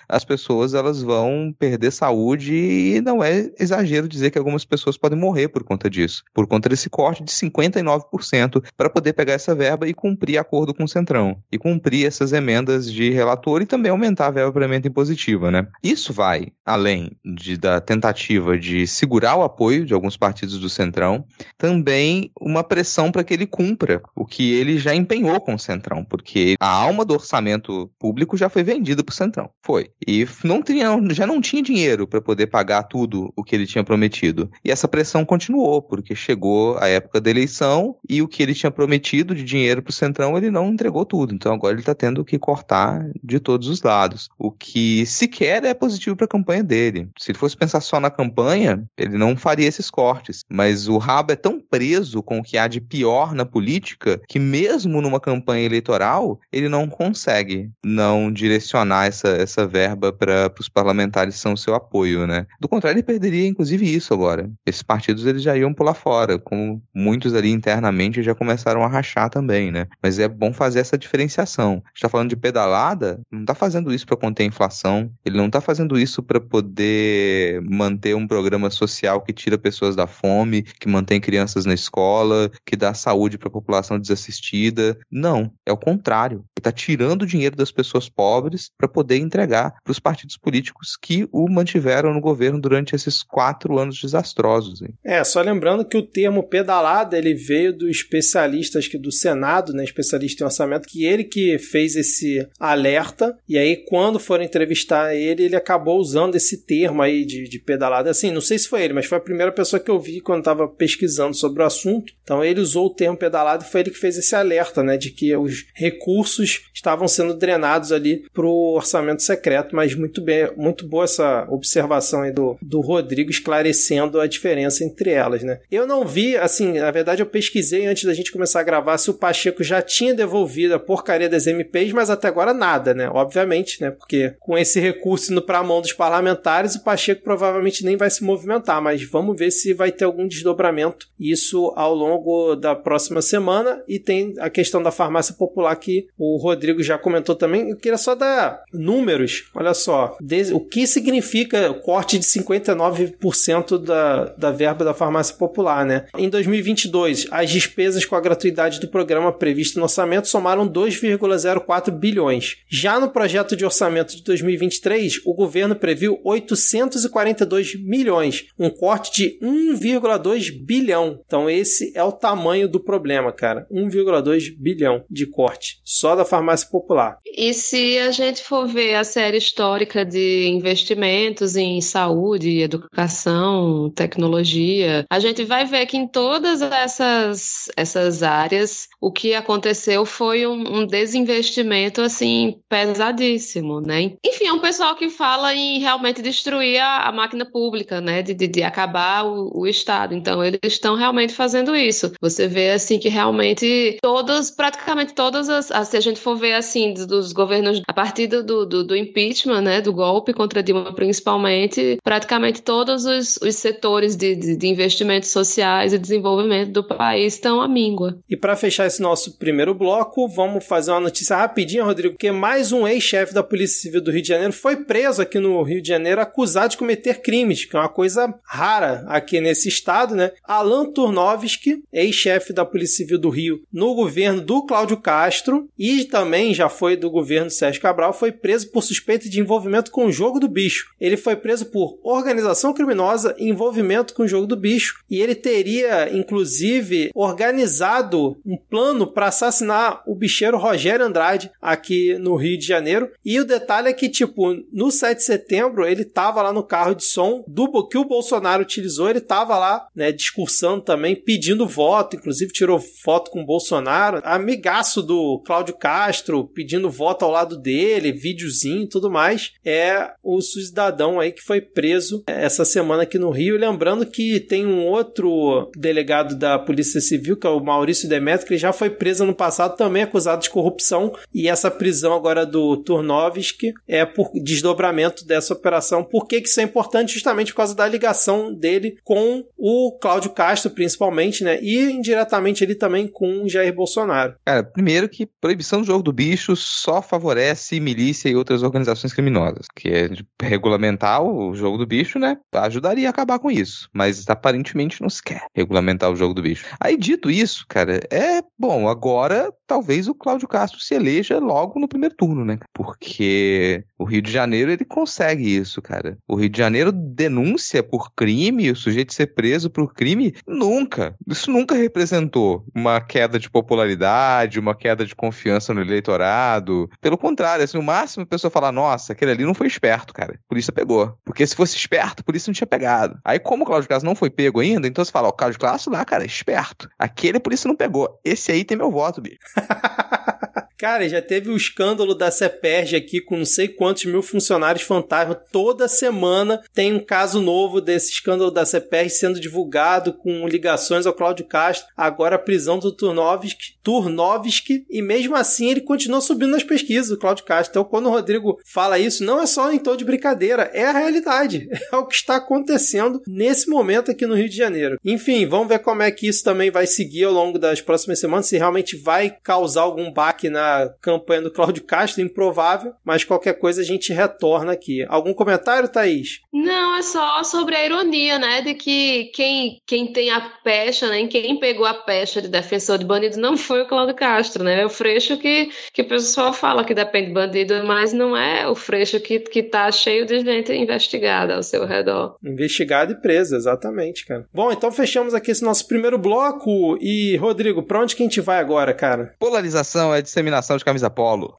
As pessoas elas vão perder saúde e não é exagero dizer que algumas pessoas podem morrer por conta disso, por conta desse corte de 59% para poder pegar essa verba e cumprir acordo com o Centrão e cumprir essas emendas de relator e também aumentar a verba para emenda impositiva, né? Isso vai além de, da tentativa de segurar o apoio de alguns partidos do Centrão, também uma pressão para que ele cumpra o que ele já empenhou com o Centrão, porque a alma do orçamento público já foi vendida para o Centrão. Foi. E não tinha, já não tinha dinheiro para poder pagar tudo o que ele tinha prometido. E essa pressão continuou, porque chegou a época da eleição e o que ele tinha prometido de dinheiro para o Centrão ele não entregou tudo. Então agora ele está tendo que cortar de todos os lados. O que sequer é positivo para a campanha dele. Se ele fosse pensar só na campanha, ele não faria esses cortes. Mas o rabo é tão preso com o que há de pior na política que mesmo numa campanha eleitoral ele não consegue não direcionar essa, essa verba para os parlamentares são o seu apoio, né? Do contrário, ele perderia inclusive isso agora. Esses partidos eles já iam pular fora, como muitos ali internamente já começaram a rachar também, né? Mas é bom fazer essa diferenciação. está falando de pedalada, não está fazendo isso para conter a inflação, ele não está fazendo isso para poder manter um programa social que tira pessoas da fome, que mantém crianças na escola, que dá saúde para a população desassistida. Não, é o contrário. Ele está tirando o dinheiro das pessoas pobres para poder entregar para os partidos políticos que o mantiveram no governo durante esses quatro anos desastrosos. Hein? É, só lembrando que o termo pedalada ele veio do especialista, acho que do Senado, né, especialista em orçamento, que ele que fez esse alerta, e aí quando foram entrevistar ele, ele acabou usando esse termo aí de, de pedalada. Assim, não sei se foi ele, mas foi a primeira pessoa que eu vi quando estava pesquisando sobre o assunto. Então ele usou o termo pedalada e foi ele que fez esse alerta, né, de que os recursos estavam sendo drenados ali para o orçamento secreto, mas muito bem, muito boa essa observação aí do, do Rodrigo esclarecendo a diferença entre elas, né? Eu não vi, assim, na verdade eu pesquisei antes da gente começar a gravar se o Pacheco já tinha devolvido a porcaria das MPs, mas até agora nada, né? Obviamente, né? Porque com esse recurso indo para a mão dos parlamentares, o Pacheco provavelmente nem vai se movimentar, mas vamos ver se vai ter algum desdobramento isso ao longo da próxima semana e tem a questão da farmácia popular que o Rodrigo já comentou também. Eu queria só dar números, olha só, o que significa o corte de 59% da, da verba da farmácia popular, né? Em 2022, as despesas com a gratuidade do programa previsto no orçamento somaram 2,04 bilhões. Já no projeto de orçamento de 2023, o governo previu 842 milhões, um corte de 1,2 bilhão. Então esse é o tamanho do problema, cara. 1,2 bilhão de corte só da farmácia popular. E se a gente for ver a série histórica de investimentos em saúde, educação, tecnologia, a gente vai ver que em todas essas, essas áreas o que aconteceu foi um, um desinvestimento assim pesadíssimo, né? Enfim, é um pessoal que fala em realmente destruir a, a máquina pública, né? De, de, de acabar o, o, Estado. Então, eles estão realmente fazendo isso. Você vê assim que realmente todos, praticamente todas as, as se a gente for ver assim dos governos a partir do, do, do, do, impeachment, né, do golpe contra Dilma principalmente, praticamente todos os, os setores de, de, de investimentos sociais e desenvolvimento do país estão à míngua. E para fechar esse nosso primeiro bloco, vamos fazer uma notícia rapidinha, Rodrigo, porque mais um ex-chefe da Polícia Civil do Rio de Janeiro foi preso aqui no Rio de Janeiro acusado de cometer crimes, que é uma coisa rara aqui nesse estado, né? Alan Turnovski, ex-chefe da Polícia Civil do Rio no governo do Cláudio Castro e também já foi do governo Sérgio Cabral, foi preso por suspeita de envolvimento com o jogo do bicho. Ele foi preso por organização criminosa e envolvimento com o jogo do bicho e ele teria, inclusive, organizado um plano para assassinar o bicheiro Rogério Andrade aqui no Rio de Janeiro. E o detalhe é que, tipo, no 7 de setembro ele estava lá no carro de som do que o Bolsonaro utilizou, ele estava lá, né, discursando também, pedindo voto, inclusive tirou foto com o Bolsonaro, amigaço do Cláudio Castro, pedindo voto ao lado dele, videozinho e tudo mais. É o cidadão aí que foi preso essa semana aqui no Rio. Lembrando que tem um outro delegado da Polícia Civil, que é o Maurício Demetrio, que já foi preso no passado, também acusado de corrupção. E essa prisão agora do Turnovski é por desdobramento dessa operação. Por que, que isso é importante? Justamente por causa da ligação dele com o Cláudio Castro, principalmente, né? E indiretamente ele também com o Jair Bolsonaro. Cara, primeiro que proibição do jogo do bicho só favorece milícia e outras organizações criminosas. Que é regulamentar o jogo do bicho, né? Ajudaria a acabar com isso. Mas aparentemente não se quer regulamentar o jogo do bicho. Aí, dito isso, cara, é bom, agora talvez o Cláudio Castro se eleja logo no primeiro turno, né? Porque o Rio de Janeiro ele consegue isso, cara. O Rio de Janeiro denúncia por crime, o sujeito ser preso por crime, nunca. Isso nunca representou uma queda de popularidade, uma queda de confiança no eleitorado. Pelo contrário, assim, o máximo a pessoa fala: nossa, aquele ali não foi esperto, cara. A polícia pegou. Porque se fosse esperto, a polícia não tinha pegado. Aí, como o Cláudio Castro não foi pego ainda, então você fala: o Cláudio Castro lá, cara, é esperto. Aquele a polícia não pegou. Esse aí tem meu voto, bicho. (laughs) Cara, já teve o escândalo da CEPERG aqui com não sei quantos mil funcionários fantasma. Toda semana tem um caso novo desse escândalo da CEPERG sendo divulgado com ligações ao Cláudio Castro. Agora a prisão do Turnovski, Turnovski e mesmo assim ele continua subindo nas pesquisas, o Cláudio Castro. Então quando o Rodrigo fala isso, não é só em tom de brincadeira, é a realidade. (laughs) É o que está acontecendo nesse momento aqui no Rio de Janeiro. Enfim, vamos ver como é que isso também vai seguir ao longo das próximas semanas, se realmente vai causar algum baque na campanha do Cláudio Castro, improvável, mas qualquer coisa a gente retorna aqui. Algum comentário, Thaís? Não, é só sobre a ironia, né, de que quem, quem tem a pecha, né, quem pegou a pecha de defensor de bandido não foi o Cláudio Castro, né, é o Freixo que, que o pessoal fala que depende de bandido, mas não é o Freixo que, que tá cheio de gente investigada ao seu redor. Investigada e presa, exatamente, cara. Bom, então fechamos aqui esse nosso primeiro bloco e, Rodrigo, pra onde que a gente vai agora, cara? Polarização é disseminação de camisa polo.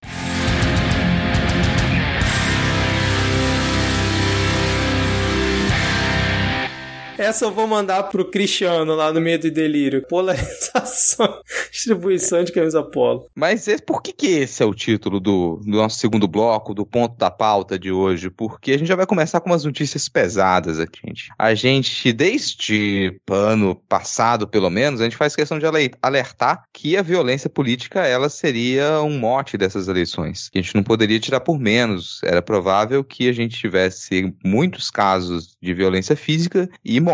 Essa eu vou mandar pro Cristiano lá no Medo e Delírio. Polarização, (laughs) distribuição de camisa polo. Mas esse, por que, que esse é o título do, do nosso segundo bloco, do ponto da pauta de hoje? Porque a gente já vai começar com umas notícias pesadas aqui, gente. A gente, desde ano passado, pelo menos, a gente faz questão de alertar que a violência política, ela seria um mote dessas eleições. Que a gente não poderia tirar por menos. Era provável que a gente tivesse muitos casos de violência física e morte.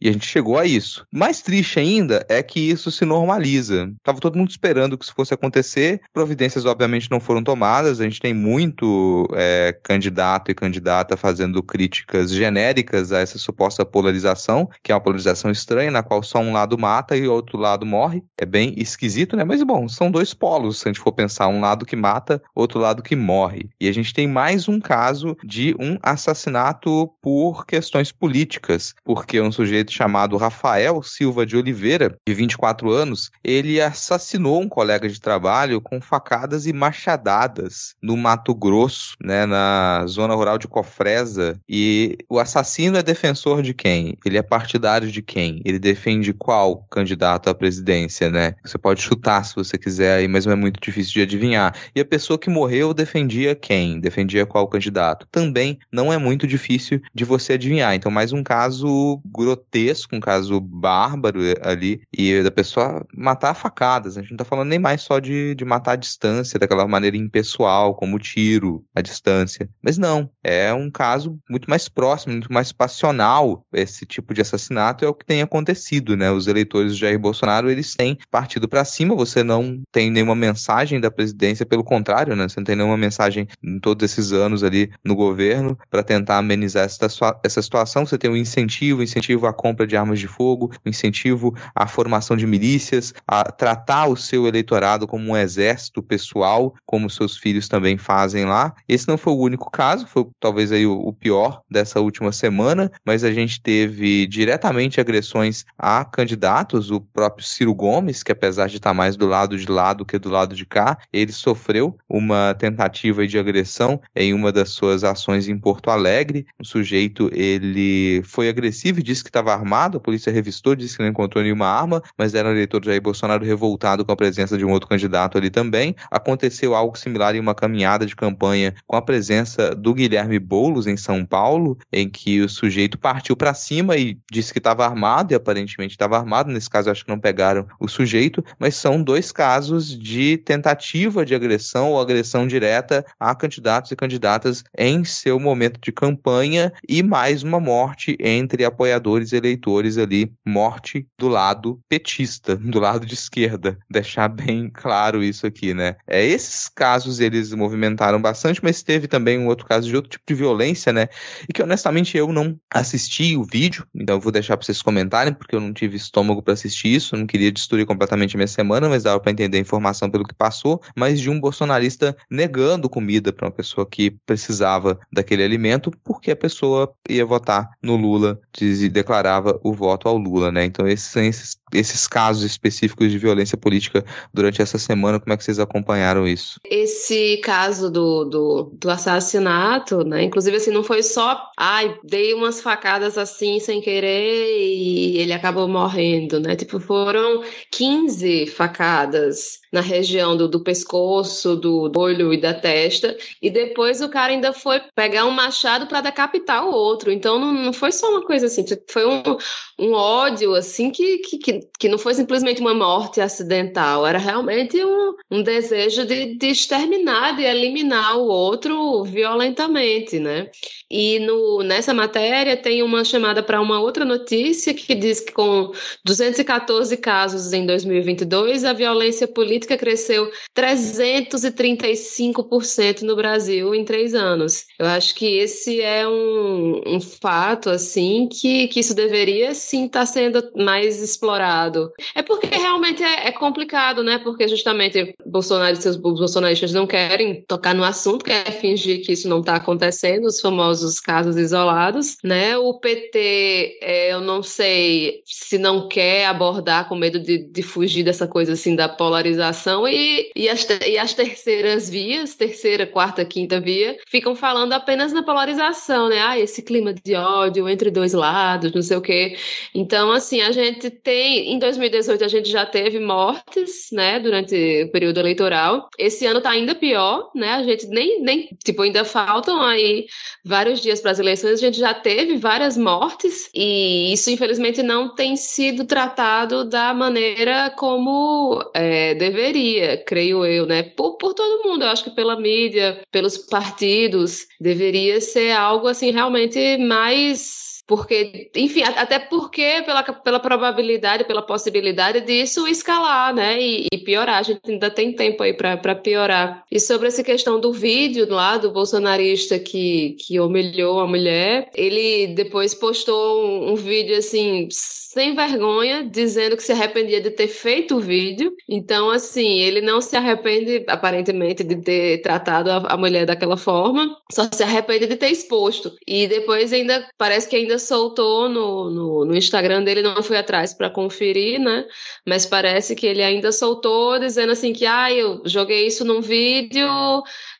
E a gente chegou a isso. Mais triste ainda é que isso se normaliza. Tava todo mundo esperando que isso fosse acontecer. Providências, obviamente, não foram tomadas. A gente tem muito é, candidato e candidata fazendo críticas genéricas a essa suposta polarização, que é uma polarização estranha, na qual só um lado mata e o outro lado morre. É bem esquisito, né? Mas bom, são dois polos, se a gente for pensar. Um lado que mata, outro lado que morre. E a gente tem mais um caso de um assassinato por questões políticas. Porque porque um sujeito chamado Rafael Silva de Oliveira, de 24 anos, ele assassinou um colega de trabalho com facadas e machadadas no Mato Grosso, né, na zona rural de Cofresa. E o assassino é defensor de quem? Ele é partidário de quem? Ele defende qual candidato à presidência, né? Você pode chutar se você quiser aí, mas é muito difícil de adivinhar. E a pessoa que morreu defendia quem? Defendia qual candidato? Também não é muito difícil de você adivinhar. Então, mais um caso grotesco, um caso bárbaro ali, e da pessoa matar facadas. A gente não tá falando nem mais só de, de matar à distância, daquela maneira impessoal, como tiro à distância. Mas não, é um caso muito mais próximo, muito mais passional. Esse tipo de assassinato é o que tem acontecido, né? Os eleitores do Jair Bolsonaro, eles têm partido para cima, você não tem nenhuma mensagem da presidência, pelo contrário, né? Você não tem nenhuma mensagem em todos esses anos ali no governo para tentar amenizar essa, essa situação. Você tem um incentivo, incentivo à compra de armas de fogo, um incentivo à formação de milícias, a tratar o seu eleitorado como um exército pessoal, como seus filhos também fazem lá. Esse não foi o único caso, foi talvez aí o, o pior dessa última semana, mas a gente teve diretamente agressões a candidatos, o próprio Ciro Gomes, que apesar de estar mais do lado de lá do que do lado de cá, ele sofreu uma tentativa de agressão em uma das suas ações em Porto Alegre. O sujeito ele foi agressivo disse que estava armado, a polícia revistou, disse que não encontrou nenhuma arma, mas era um eleitor Jair Bolsonaro revoltado com a presença de um outro candidato ali também. Aconteceu algo similar em uma caminhada de campanha com a presença do Guilherme Boulos em São Paulo, em que o sujeito partiu para cima e disse que estava armado e aparentemente estava armado. Nesse caso, acho que não pegaram o sujeito, mas são dois casos de tentativa de agressão ou agressão direta a candidatos e candidatas em seu momento de campanha e mais uma morte entre apoiadores e eleitores ali, morte do lado petista, (laughs) do lado de esquerda. Deixar bem claro isso aqui, né? É, esses casos eles movimentaram bastante, mas teve também um outro caso de outro tipo de violência, né? E que honestamente eu não assisti o vídeo, então eu vou deixar para vocês comentarem, porque eu não tive estômago para assistir isso, não queria destruir completamente a minha semana, mas dava para entender a informação pelo que passou, mas de um bolsonarista negando comida para uma pessoa que precisava daquele alimento, porque a pessoa ia votar no Lula, e declarava o voto ao Lula, né? Então esses são esses, esses casos específicos de violência política durante essa semana, como é que vocês acompanharam isso? Esse caso do, do, do assassinato, né? Inclusive assim, não foi só, ai, dei umas facadas assim sem querer e ele acabou morrendo, né? Tipo, foram 15 facadas na região do, do pescoço, do olho e da testa, e depois o cara ainda foi pegar um machado para decapitar o outro. Então não, não foi só uma coisa assim, foi um, um ódio assim que, que, que não foi simplesmente uma morte acidental, era realmente um, um desejo de, de exterminar, de eliminar o outro violentamente, né? E no, nessa matéria tem uma chamada para uma outra notícia que diz que com 214 casos em 2022, a violência política cresceu 335% no Brasil em três anos. Eu acho que esse é um, um fato, assim, que, que isso deveria sim estar tá sendo mais explorado. É porque realmente é, é complicado, né? Porque justamente Bolsonaro e seus bolsonaristas não querem tocar no assunto, querem fingir que isso não está acontecendo, os famosos casos, casos isolados, né? O PT, é, eu não sei se não quer abordar com medo de, de fugir dessa coisa assim da polarização e, e, as, e as terceiras vias, terceira, quarta, quinta via, ficam falando apenas na polarização, né? Ah, esse clima de ódio entre dois lados, não sei o quê. Então, assim, a gente tem, em 2018 a gente já teve mortes, né, durante o período eleitoral. Esse ano tá ainda pior, né? A gente nem, nem tipo, ainda faltam aí vários dias para as eleições, a gente já teve várias mortes e isso, infelizmente, não tem sido tratado da maneira como é, deveria, creio eu, né? Por, por todo mundo, eu acho que pela mídia, pelos partidos, deveria ser algo assim realmente mais porque, enfim, até porque pela, pela probabilidade, pela possibilidade disso escalar, né, e, e piorar, a gente ainda tem tempo aí para piorar. E sobre essa questão do vídeo lá do bolsonarista que, que humilhou a mulher, ele depois postou um, um vídeo assim sem vergonha, dizendo que se arrependia de ter feito o vídeo. Então, assim, ele não se arrepende, aparentemente, de ter tratado a, a mulher daquela forma, só se arrepende de ter exposto. E depois ainda, parece que ainda soltou no, no, no Instagram dele, não fui atrás para conferir, né? Mas parece que ele ainda soltou dizendo assim que, ah, eu joguei isso num vídeo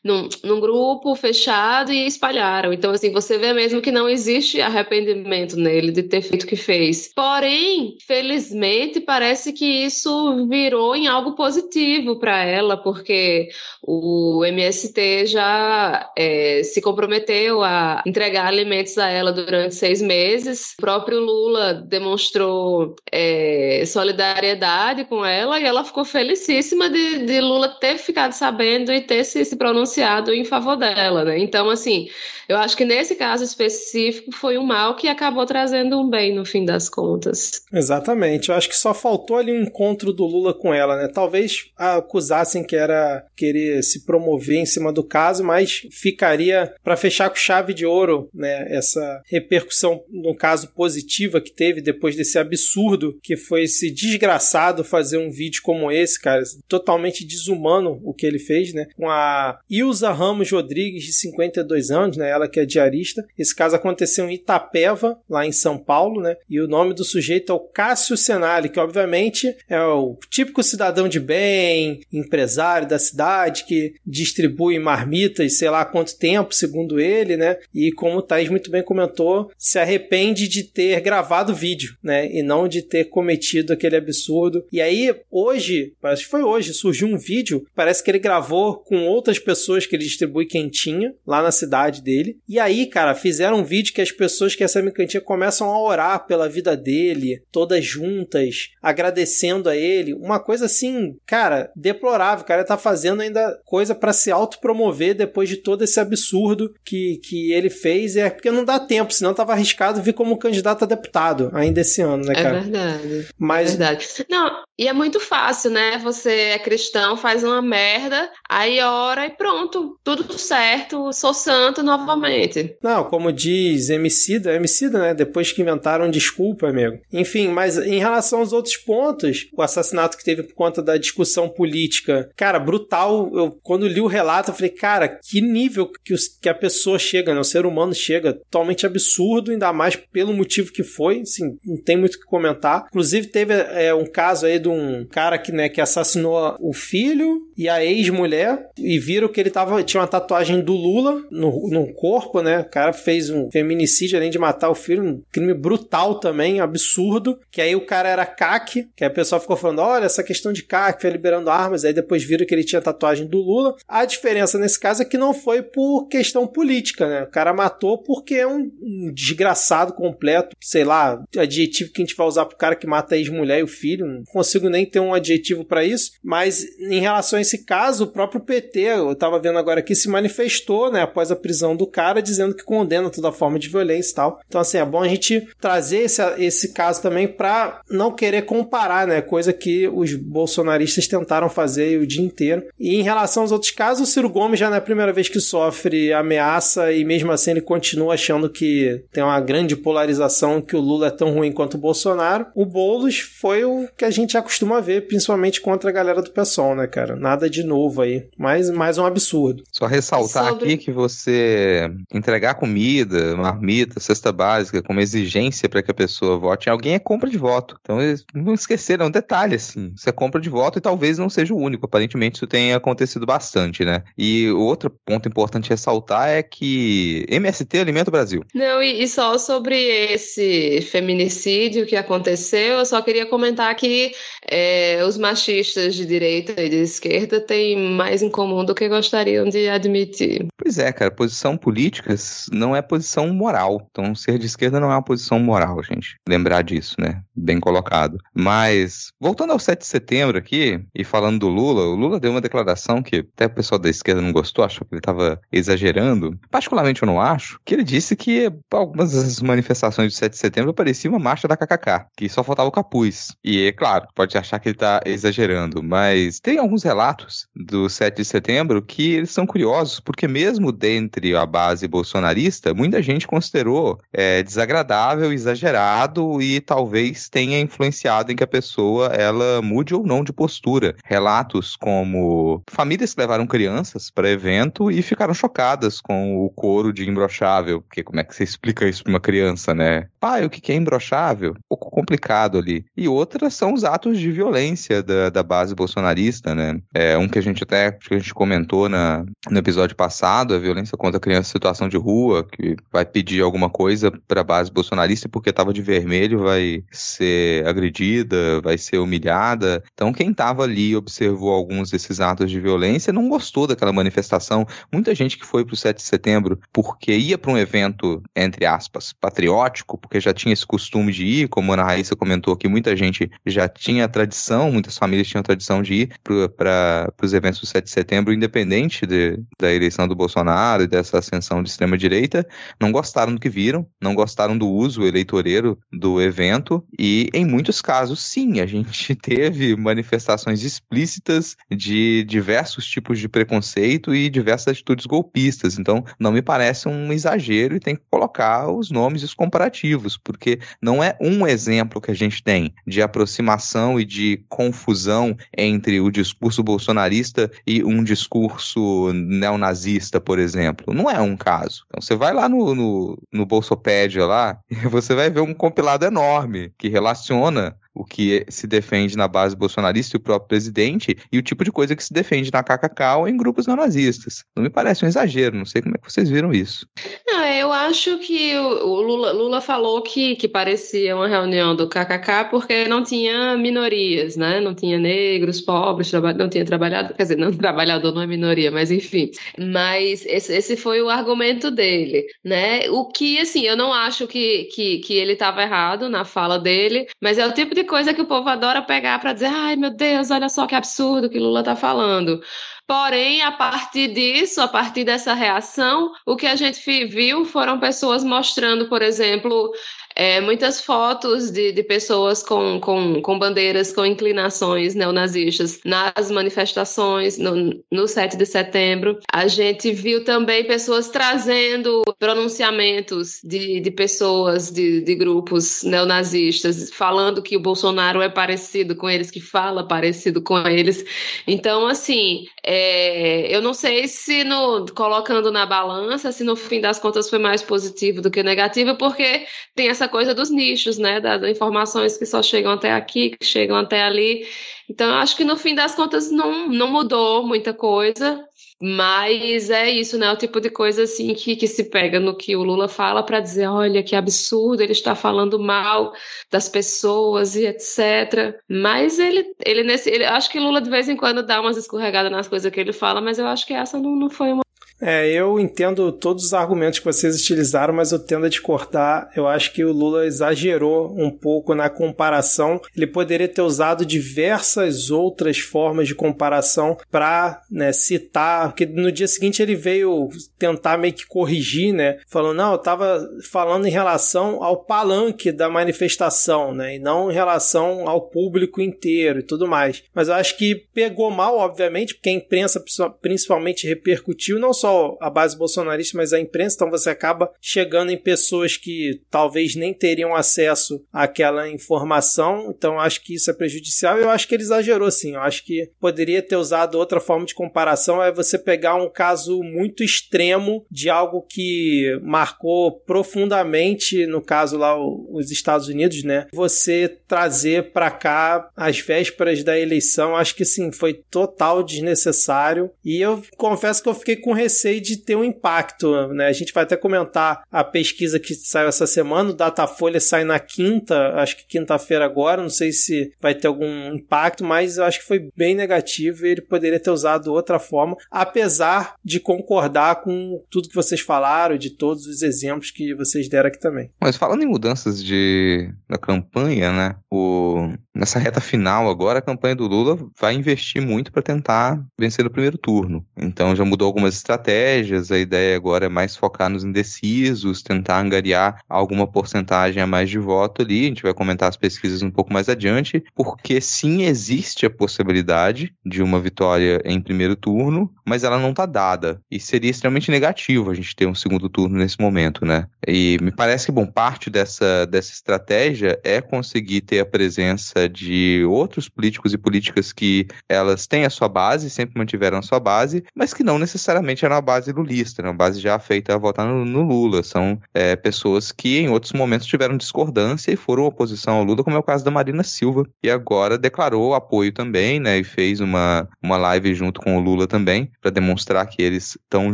num, num grupo fechado e espalharam. Então, assim, você vê mesmo que não existe arrependimento nele de ter feito o que fez. Porém, felizmente, parece que isso virou em algo positivo para ela, porque o MST já é, se comprometeu a entregar alimentos a ela durante seis meses. O próprio Lula demonstrou é, solidariedade com ela e ela ficou felicíssima de, de Lula ter ficado sabendo e ter se, se pronunciado em favor dela, né? Então, assim, eu acho que nesse caso específico foi um mal que acabou trazendo um bem no fim das contas. Exatamente. Eu acho que só faltou ali um encontro do Lula com ela, né? Talvez acusassem que era querer se promover em cima do caso, mas ficaria para fechar com chave de ouro, né? Essa repercussão no caso positiva que teve depois desse absurdo que foi esse desgraçado fazer um vídeo como esse, cara, totalmente desumano o que ele fez, né? Com a Ilza Ramos Rodrigues de 52 anos, né? ela que é diarista. Esse caso aconteceu em Itapeva, lá em São Paulo, né? E o nome do sujeito é o Cássio Senali, que obviamente é o típico cidadão de bem, empresário da cidade, que distribui marmitas, sei lá há quanto tempo, segundo ele, né? E como o Thaís muito bem comentou, se arrepende de ter gravado o vídeo, né? E não de ter cometido aquele absurdo. E aí, hoje, acho que foi hoje, surgiu um vídeo, parece que ele gravou com outras pessoas que ele distribui quentinha, lá na cidade dele. E aí, cara, fizeram um vídeo que as pessoas que recebem cantinha começam a orar pela vida dele, todas juntas, agradecendo a ele. Uma coisa assim, cara, deplorável. O cara tá fazendo ainda coisa para se autopromover depois de todo esse absurdo que, que ele fez. É porque não dá tempo, senão tava arriscado vir como candidato a deputado ainda esse ano, né, é cara? É verdade. Mas... É verdade. Não, e é muito fácil, né? Você é cristão, faz uma merda, aí ora e pronto, tudo certo, sou santo novamente. Não, como diz Emicida, Emicida, né? Depois que inventaram desculpa, amigo. Enfim, mas em relação aos outros pontos, o assassinato que teve por conta da discussão política, cara, brutal. Eu, quando li o relato, eu falei, cara, que nível que, os, que a pessoa chega, né? O ser humano chega totalmente absurdo, ainda mais pelo motivo que foi, assim, não tem muito o que comentar. Inclusive, teve é, um caso aí de um cara que, né, que assassinou o filho e a ex-mulher e viram que ele tava, tinha uma tatuagem do Lula no, no corpo, né? O cara fez um feminicídio além de matar o filho, um crime brutal também, absurdo. Que aí o cara era CAC, que aí a pessoa ficou falando: olha, essa questão de CAC, foi liberando armas. Aí depois viram que ele tinha tatuagem do Lula. A diferença nesse caso é que não foi por questão política, né? O cara matou porque é um, um desgraçado completo, sei lá, adjetivo que a gente vai usar pro cara que mata a ex-mulher e o filho. Não consigo nem ter um adjetivo para isso. Mas em relação a esse caso, o próprio PT, eu tava vendo agora aqui, se manifestou, né, após a prisão do cara, dizendo que condena toda forma de violência e tal. Então, assim, é bom a gente trazer esse, esse caso também para não querer comparar, né, coisa que os bolsonaristas tentaram fazer o dia inteiro. E em relação aos outros casos, o Ciro Gomes já não é a primeira vez que sofre ameaça e mesmo assim ele continua achando que tem uma grande polarização, que o Lula é tão ruim quanto o Bolsonaro. O Boulos foi o que a gente já costuma ver, principalmente contra a galera do PSOL, né, cara? Nada de novo aí. Mas mais um absurdo. Só ressaltar Sobre... aqui que você entregar comida, marmita, cesta básica, como exigência para que a pessoa vote em alguém é compra de voto. Então, não esqueceram, é um detalhe, assim. Você é compra de voto e talvez não seja o único. Aparentemente, isso tem acontecido bastante, né? E outro ponto importante ressaltar é que MST alimenta o Brasil. Não, e, e só sobre esse feminicídio que aconteceu, eu só queria comentar que é, os machistas de direita e de esquerda têm mais em comum do que gostariam de admitir. Pois é, cara, posição política não é posição moral. Então, ser de esquerda não é uma posição moral, gente. Lembrar disso, né? Bem colocado. Mas, voltando ao 7 de setembro aqui, e falando do Lula, o Lula deu uma declaração que até o pessoal da esquerda não gostou, achou que ele estava exagerando. Particularmente, eu não acho, que ele disse que algumas das manifestações do 7 de setembro pareciam uma marcha da KKK, que só faltava o capuz. E, é claro, pode achar que ele está exagerando, mas tem alguns relatos do 7 de setembro que eles são curiosos, porque mesmo dentre a base bolsonarista, muita gente considerou é, desagradável, exagerado e talvez tenha influenciado em que a pessoa ela mude ou não de postura. Relatos como famílias que levaram crianças para evento e ficaram chocadas com o couro de imbrochável, porque como é que você explica isso para uma criança, né? Pai, o que é imbrochável? Um pouco complicado ali. E outras são os atos de violência da, da base bolsonarista, né? É um que a gente até que a gente comentou na, no episódio passado, a violência contra criança em situação de rua, que vai pedir alguma coisa para a base bolsonarista porque estava de vermelho vai ser agredida, vai ser humilhada. Então quem estava ali observou alguns desses atos de violência violência não gostou daquela manifestação. Muita gente que foi para o 7 de setembro porque ia para um evento, entre aspas, patriótico, porque já tinha esse costume de ir, como a Ana Raíssa comentou que muita gente já tinha tradição, muitas famílias tinham tradição de ir para os eventos do 7 de setembro, independente de, da eleição do Bolsonaro e dessa ascensão de extrema-direita, não gostaram do que viram, não gostaram do uso eleitoreiro do evento e, em muitos casos, sim, a gente (laughs) teve manifestações explícitas de diversos tipos de preconceito e diversas atitudes golpistas. Então, não me parece um exagero e tem que colocar os nomes e os comparativos, porque não é um exemplo que a gente tem de aproximação e de confusão entre o discurso bolsonarista e um discurso neonazista, por exemplo. Não é um caso. Então, você vai lá no, no, no Bolsopédia lá e (laughs) você vai ver um compilado enorme que relaciona o que se defende na base bolsonarista e o próprio presidente, e o tipo de coisa que se defende na KKK ou em grupos neonazistas. Não me parece um exagero, não sei como é que vocês viram isso. Não, eu acho que o Lula, Lula falou que, que parecia uma reunião do KKK porque não tinha minorias, né? Não tinha negros, pobres, não tinha trabalhado, quer dizer, não (laughs) trabalhador não é minoria, mas enfim. Mas esse, esse foi o argumento dele, né? O que, assim, eu não acho que, que, que ele estava errado na fala dele, mas é o tipo de coisa que o povo adora pegar para dizer, ai meu Deus, olha só que absurdo que Lula está falando. Porém, a partir disso, a partir dessa reação, o que a gente viu foram pessoas mostrando, por exemplo, é, muitas fotos de, de pessoas com, com, com bandeiras com inclinações neonazistas nas manifestações no, no 7 de setembro. A gente viu também pessoas trazendo pronunciamentos de, de pessoas, de, de grupos neonazistas, falando que o Bolsonaro é parecido com eles, que fala parecido com eles. Então, assim, é, eu não sei se no, colocando na balança, se no fim das contas foi mais positivo do que negativo, porque tem essa essa coisa dos nichos, né? Das informações que só chegam até aqui, que chegam até ali. Então, eu acho que no fim das contas não, não mudou muita coisa, mas é isso, né? O tipo de coisa assim que, que se pega no que o Lula fala para dizer: olha, que absurdo, ele está falando mal das pessoas e etc. Mas ele, ele nesse. Ele, acho que Lula de vez em quando dá umas escorregadas nas coisas que ele fala, mas eu acho que essa não, não foi uma é, eu entendo todos os argumentos que vocês utilizaram, mas eu tendo a discordar. Eu acho que o Lula exagerou um pouco na comparação. Ele poderia ter usado diversas outras formas de comparação para né, citar, porque no dia seguinte ele veio tentar meio que corrigir, né? Falando, não, eu estava falando em relação ao palanque da manifestação, né? E não em relação ao público inteiro e tudo mais. Mas eu acho que pegou mal, obviamente, porque a imprensa principalmente repercutiu não só só a base bolsonarista, mas a imprensa, então você acaba chegando em pessoas que talvez nem teriam acesso àquela informação, então acho que isso é prejudicial. Eu acho que ele exagerou sim, eu acho que poderia ter usado outra forma de comparação, é você pegar um caso muito extremo de algo que marcou profundamente, no caso lá os Estados Unidos, né? Você trazer para cá as vésperas da eleição, acho que sim, foi total desnecessário. E eu confesso que eu fiquei com receio receio de ter um impacto, né? A gente vai até comentar a pesquisa que saiu essa semana, o Datafolha sai na quinta, acho que quinta-feira agora, não sei se vai ter algum impacto, mas eu acho que foi bem negativo e ele poderia ter usado outra forma, apesar de concordar com tudo que vocês falaram, de todos os exemplos que vocês deram aqui também. Mas falando em mudanças de da campanha, né? O nessa reta final agora, a campanha do Lula vai investir muito para tentar vencer no primeiro turno. Então já mudou algumas estratégias estratégias, a ideia agora é mais focar nos indecisos, tentar angariar alguma porcentagem a mais de voto ali. A gente vai comentar as pesquisas um pouco mais adiante, porque sim existe a possibilidade de uma vitória em primeiro turno, mas ela não está dada. E seria extremamente negativo a gente ter um segundo turno nesse momento, né? E me parece que, bom, parte dessa, dessa estratégia é conseguir ter a presença de outros políticos e políticas que elas têm a sua base, sempre mantiveram a sua base, mas que não necessariamente eram uma base lulista, né? uma base já feita a votar no, no Lula. São é, pessoas que em outros momentos tiveram discordância e foram oposição ao Lula, como é o caso da Marina Silva, e agora declarou apoio também, né? E fez uma, uma live junto com o Lula também, para demonstrar que eles estão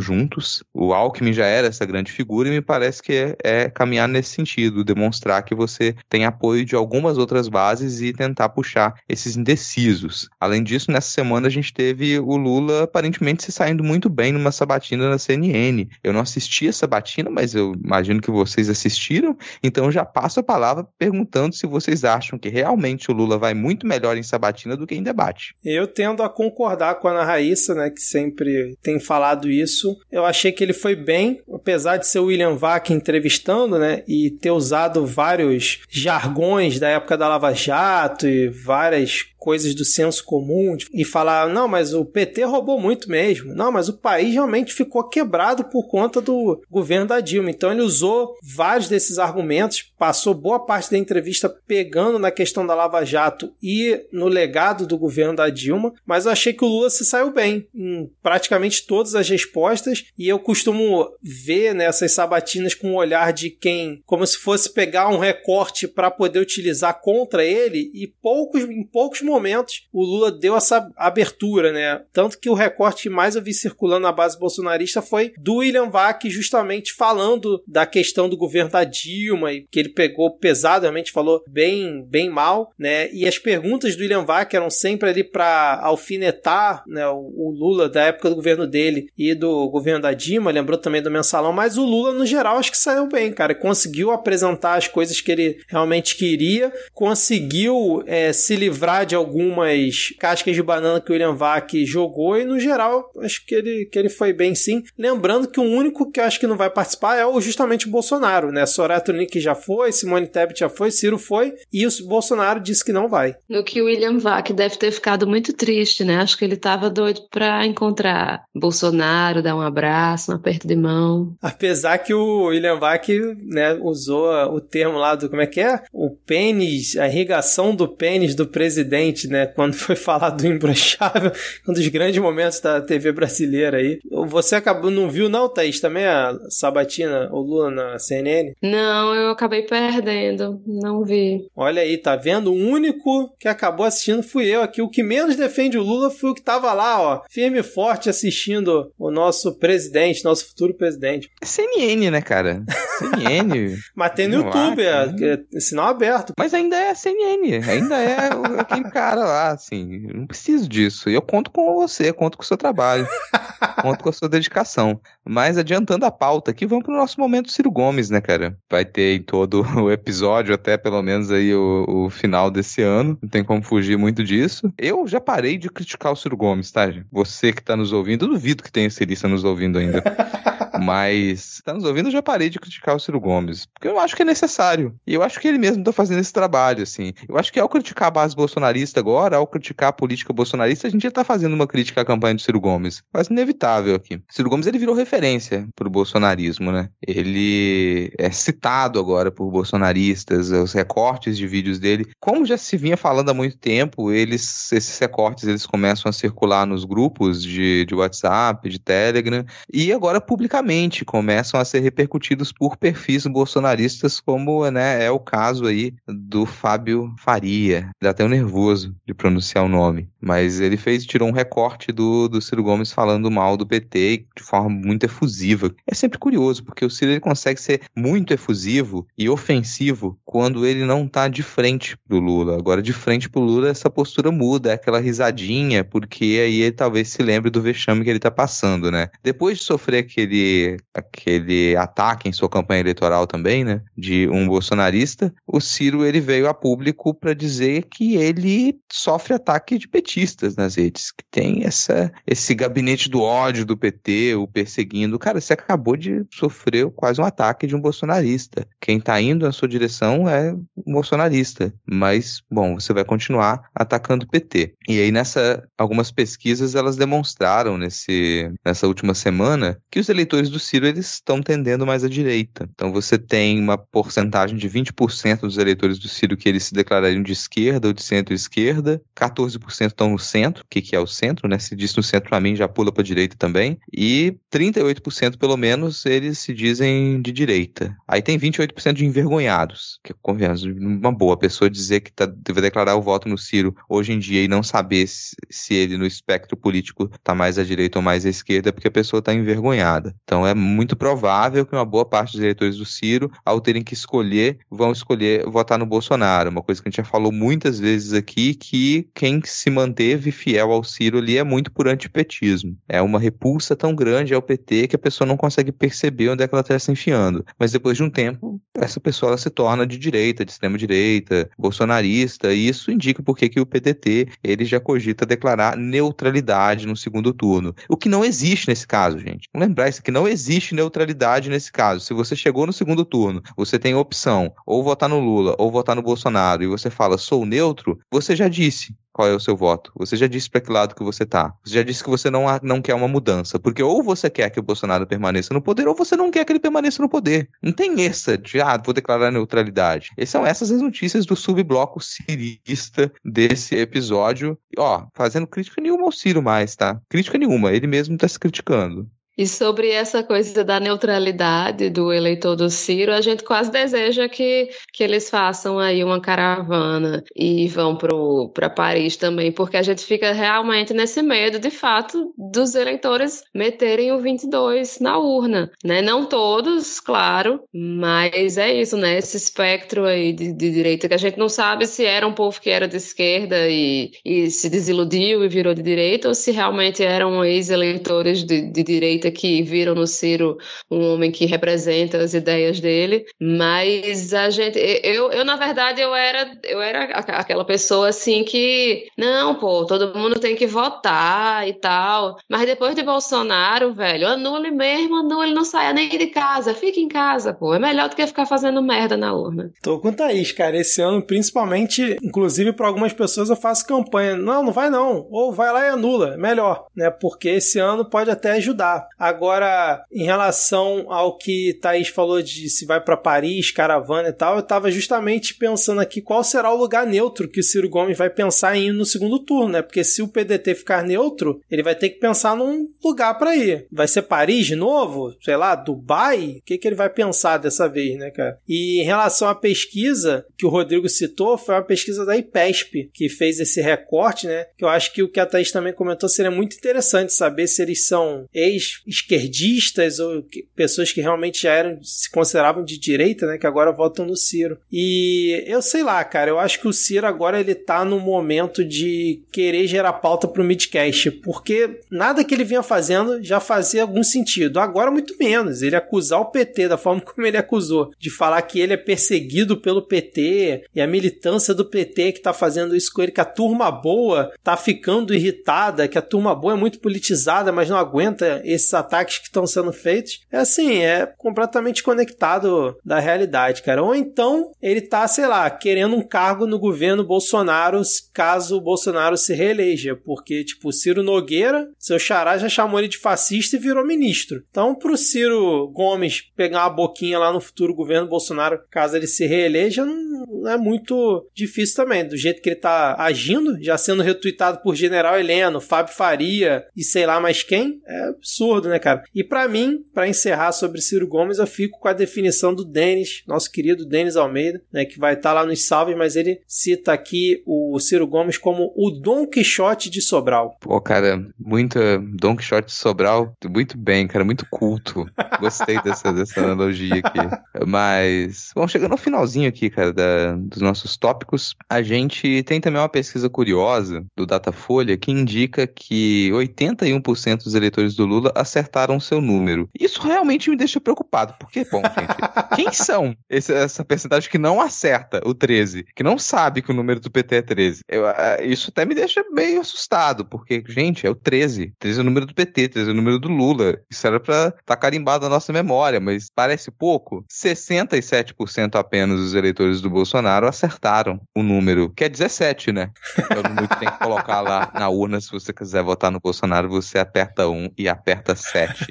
juntos. O Alckmin já era essa grande figura e me parece que é, é caminhar nesse sentido, demonstrar que você tem apoio de algumas outras bases e tentar puxar esses indecisos. Além disso, nessa semana a gente teve o Lula aparentemente se saindo muito bem numa sabatina na CNN. Eu não assisti a sabatina, mas eu imagino que vocês assistiram, então já passo a palavra perguntando se vocês acham que realmente o Lula vai muito melhor em sabatina do que em debate. Eu tendo a concordar com a Ana Raíssa, né, que sempre tem falado isso. Eu achei que ele foi bem, apesar de ser o William Vac entrevistando, né, e ter usado vários jargões da época da Lava Jato e várias coisas do senso comum e falar, não, mas o PT roubou muito mesmo. Não, mas o país realmente ficou quebrado por conta do governo da Dilma. Então ele usou vários desses argumentos, passou boa parte da entrevista pegando na questão da Lava Jato e no legado do governo da Dilma, mas eu achei que o Lula se saiu bem em praticamente todas as respostas e eu costumo ver nessas sabatinas com o olhar de quem, como se fosse pegar um recorte para poder utilizar contra ele e poucos em poucos momentos o Lula deu essa abertura, né? Tanto que o recorte que mais eu vi circulando na base bolsonarista foi do William Vac justamente falando da questão do governo da Dilma e que ele pegou pesadamente, falou bem, bem mal, né? E as perguntas do William Vac eram sempre ali para alfinetar, né, o, o Lula da época do governo dele e do governo da Dilma, lembrou também do mensalão, mas o Lula no geral acho que saiu bem, cara, conseguiu apresentar as coisas que ele realmente queria, conseguiu é, se livrar de algumas cascas de banana que o William Vac jogou e no geral acho que ele, que ele foi bem sim. Lembrando que o único que eu acho que não vai participar é o, justamente o Bolsonaro, né? Soraya Tronic já foi, Simone Tebet já foi, Ciro foi e o Bolsonaro disse que não vai. No que o William Vac deve ter ficado muito triste, né? Acho que ele estava doido para encontrar Bolsonaro, dar um abraço, um aperto de mão. Apesar que o William Vac, né, usou o termo lá do como é que é? O pênis, a irrigação do pênis do presidente né? Quando foi (laughs) falar do imbrochável, um dos grandes momentos da TV brasileira aí. Você acabou, não viu não, Thaís, também a Sabatina, o Lula na CNN? Não, eu acabei perdendo, não vi. Olha aí, tá vendo? O único que acabou assistindo fui eu aqui. O que menos defende o Lula foi o que tava lá, ó, firme e forte assistindo o nosso presidente, nosso futuro presidente. É CNN, né, cara? CNN. (laughs) Mas tem no YouTube, é, é sinal aberto. Mas ainda é CNN, ainda é aquele cara cara lá, assim, não preciso disso. E eu conto com você, conto com o seu trabalho, (laughs) conto com a sua dedicação. Mas adiantando a pauta aqui, vamos pro nosso momento Ciro Gomes, né, cara? Vai ter em todo o (laughs) episódio, até pelo menos aí o, o final desse ano. Não tem como fugir muito disso. Eu já parei de criticar o Ciro Gomes, tá? Você que tá nos ouvindo, eu duvido que tenha Cirista nos ouvindo ainda. (laughs) Mas, tá nos ouvindo, eu já parei de criticar o Ciro Gomes. Porque eu acho que é necessário. E eu acho que ele mesmo tá fazendo esse trabalho, assim. Eu acho que ao criticar a base bolsonarista agora, ao criticar a política bolsonarista, a gente já tá fazendo uma crítica à campanha do Ciro Gomes. Quase inevitável aqui. Ciro Gomes, ele virou referência pro bolsonarismo, né? Ele é citado agora por bolsonaristas, os recortes de vídeos dele. Como já se vinha falando há muito tempo, eles, esses recortes, eles começam a circular nos grupos de, de WhatsApp, de Telegram, e agora publicamente começam a ser repercutidos por perfis bolsonaristas, como né, é o caso aí do Fábio Faria. Dá até um nervoso de pronunciar o nome. Mas ele fez, tirou um recorte do, do Ciro Gomes falando mal do PT de forma muito efusiva. É sempre curioso, porque o Ciro ele consegue ser muito efusivo e ofensivo quando ele não tá de frente pro Lula. Agora, de frente pro Lula, essa postura muda, é aquela risadinha, porque aí ele talvez se lembre do vexame que ele tá passando, né? Depois de sofrer aquele aquele ataque em sua campanha eleitoral também, né, de um bolsonarista, o Ciro ele veio a público para dizer que ele sofre ataque de petistas nas redes, que tem essa esse gabinete do ódio do PT, o perseguindo. Cara, você acabou de sofrer quase um ataque de um bolsonarista. Quem tá indo na sua direção é um bolsonarista, mas bom, você vai continuar atacando o PT. E aí nessa algumas pesquisas elas demonstraram nesse nessa última semana que os eleitores do Ciro eles estão tendendo mais à direita. Então você tem uma porcentagem de 20% dos eleitores do Ciro que eles se declarariam de esquerda ou de centro-esquerda, 14% estão no centro, que, que é o centro, né? Se diz no centro para mim já pula para direita também, e 38% pelo menos eles se dizem de direita. Aí tem 28% de envergonhados, que convenhamos, uma boa pessoa dizer que tá, deve declarar o voto no Ciro hoje em dia e não saber se, se ele no espectro político está mais à direita ou mais à esquerda, porque a pessoa está envergonhada. Então é muito provável que uma boa parte dos eleitores do Ciro, ao terem que escolher, vão escolher votar no Bolsonaro. Uma coisa que a gente já falou muitas vezes aqui, que quem se manteve fiel ao Ciro ali é muito por antipetismo. É uma repulsa tão grande ao PT que a pessoa não consegue perceber onde é que ela está se enfiando. Mas depois de um tempo, essa pessoa se torna de direita, de extrema direita, bolsonarista, e isso indica porque que o PDT ele já cogita declarar neutralidade no segundo turno. O que não existe nesse caso, gente. Vamos lembrar isso que não existe neutralidade nesse caso. Se você chegou no segundo turno, você tem a opção ou votar no Lula ou votar no Bolsonaro e você fala sou neutro, você já disse qual é o seu voto. Você já disse para que lado que você tá. Você já disse que você não, não quer uma mudança. Porque ou você quer que o Bolsonaro permaneça no poder, ou você não quer que ele permaneça no poder. Não tem essa de, ah, vou declarar neutralidade. E são essas as notícias do subbloco cirista desse episódio. Ó, fazendo crítica nenhuma ao Ciro mais, tá? Crítica nenhuma. Ele mesmo tá se criticando. E sobre essa coisa da neutralidade do eleitor do Ciro, a gente quase deseja que, que eles façam aí uma caravana e vão para Paris também, porque a gente fica realmente nesse medo, de fato, dos eleitores meterem o 22 na urna, né? Não todos, claro, mas é isso, né? Esse espectro aí de, de direita que a gente não sabe se era um povo que era de esquerda e, e se desiludiu e virou de direita, ou se realmente eram ex-eleitores de, de direita direita que viram no Ciro um homem que representa as ideias dele, mas a gente, eu, eu na verdade eu era, eu era aquela pessoa assim que não, pô, todo mundo tem que votar e tal, mas depois de Bolsonaro, velho, anule mesmo, anule, não saia nem de casa, fique em casa, pô, é melhor do que ficar fazendo merda na urna. Tô com Thaís, cara, esse ano principalmente, inclusive para algumas pessoas eu faço campanha, não, não vai não, ou vai lá e anula, melhor, né, porque esse ano pode até ajudar. Agora, em relação ao que Thaís falou de se vai para Paris, caravana e tal, eu estava justamente pensando aqui qual será o lugar neutro que o Ciro Gomes vai pensar em ir no segundo turno, né? Porque se o PDT ficar neutro, ele vai ter que pensar num lugar para ir. Vai ser Paris de novo? Sei lá, Dubai? O que, que ele vai pensar dessa vez, né, cara? E em relação à pesquisa que o Rodrigo citou, foi uma pesquisa da IPESP que fez esse recorte, né? Que eu acho que o que a Thaís também comentou seria muito interessante saber se eles são ex esquerdistas ou que, pessoas que realmente já eram, se consideravam de direita, né, que agora votam no Ciro. E eu sei lá, cara, eu acho que o Ciro agora ele tá no momento de querer gerar pauta pro Midcast, porque nada que ele vinha fazendo já fazia algum sentido. Agora muito menos. Ele acusar o PT da forma (laughs) como ele acusou, de falar que ele é perseguido pelo PT e a militância do PT que tá fazendo isso com ele, que a turma boa tá ficando irritada, que a turma boa é muito politizada, mas não aguenta esses ataques que estão sendo feitos, é assim, é completamente conectado da realidade, cara. Ou então ele tá, sei lá, querendo um cargo no governo Bolsonaro caso o Bolsonaro se reeleja, porque, tipo, Ciro Nogueira, seu xará já chamou ele de fascista e virou ministro. Então, pro Ciro Gomes pegar uma boquinha lá no futuro governo Bolsonaro, caso ele se reeleja, não é muito difícil também. Do jeito que ele tá agindo, já sendo retweetado por General Heleno, Fábio Faria e sei lá mais quem, é absurdo, né, cara? E para mim, para encerrar sobre Ciro Gomes, eu fico com a definição do Denis, nosso querido Denis Almeida, né, que vai estar tá lá nos salves, mas ele cita aqui o Ciro Gomes como o Dom Quixote de Sobral. Pô, cara, muito Dom Quixote de Sobral, muito bem, cara, muito culto. Gostei dessa, dessa analogia aqui. Mas, bom, chegando no finalzinho aqui, cara, da, dos nossos tópicos, a gente tem também uma pesquisa curiosa do Datafolha que indica que 81% dos eleitores do Lula acertaram seu número. Isso realmente me deixa preocupado, porque, bom, gente, (laughs) quem são esse, essa percentagem que não acerta o 13, que não sabe que o número do PT é 13? Eu, isso até me deixa meio assustado, porque, gente, é o 13. 13 é o número do PT, 13 é o número do Lula. Isso era pra estar tá carimbado na nossa memória, mas parece pouco. 67% apenas dos eleitores do Bolsonaro acertaram o número, que é 17, né? É o número que tem que colocar lá na urna se você quiser votar no Bolsonaro, você aperta 1 e aperta 7.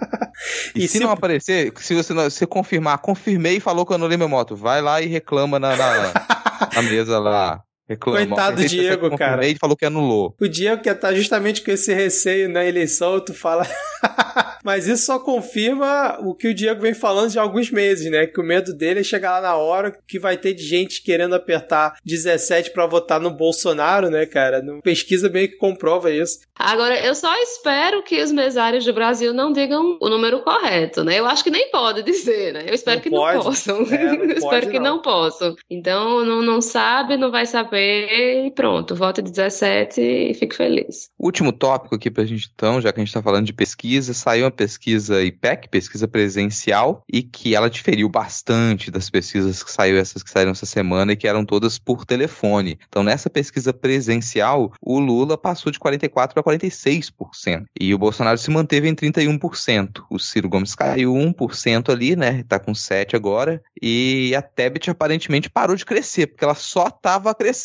(laughs) e, e se, se, não aparecer, se você, não, se confirmar, confirmei e falou que eu anulei minha moto, vai lá e reclama na, na, na mesa lá Reclama. Coitado do Diego, cara. Ele falou que anulou. O Diego que tá justamente com esse receio na eleição, tu fala. (laughs) Mas isso só confirma o que o Diego vem falando de alguns meses, né? Que o medo dele é chegar lá na hora que vai ter de gente querendo apertar 17 para votar no Bolsonaro, né, cara? No pesquisa meio que comprova isso. Agora, eu só espero que os mesários do Brasil não digam o número correto, né? Eu acho que nem pode dizer, né? Eu espero Não que pode. não possam. É, não (laughs) eu pode, espero que não. não. possam. Então, não, não sabe, não vai saber e pronto. Voto 17 e fico feliz. Último tópico aqui pra gente então, já que a gente tá falando de pesquisa, saiu uma pesquisa IPEC, pesquisa presencial, e que ela diferiu bastante das pesquisas que saiu essas que saíram essa semana e que eram todas por telefone. Então, nessa pesquisa presencial, o Lula passou de 44 para 46%. E o Bolsonaro se manteve em 31%. O Ciro Gomes caiu 1% ali, né? Tá com 7 agora. E a Tebet aparentemente parou de crescer, porque ela só tava crescendo.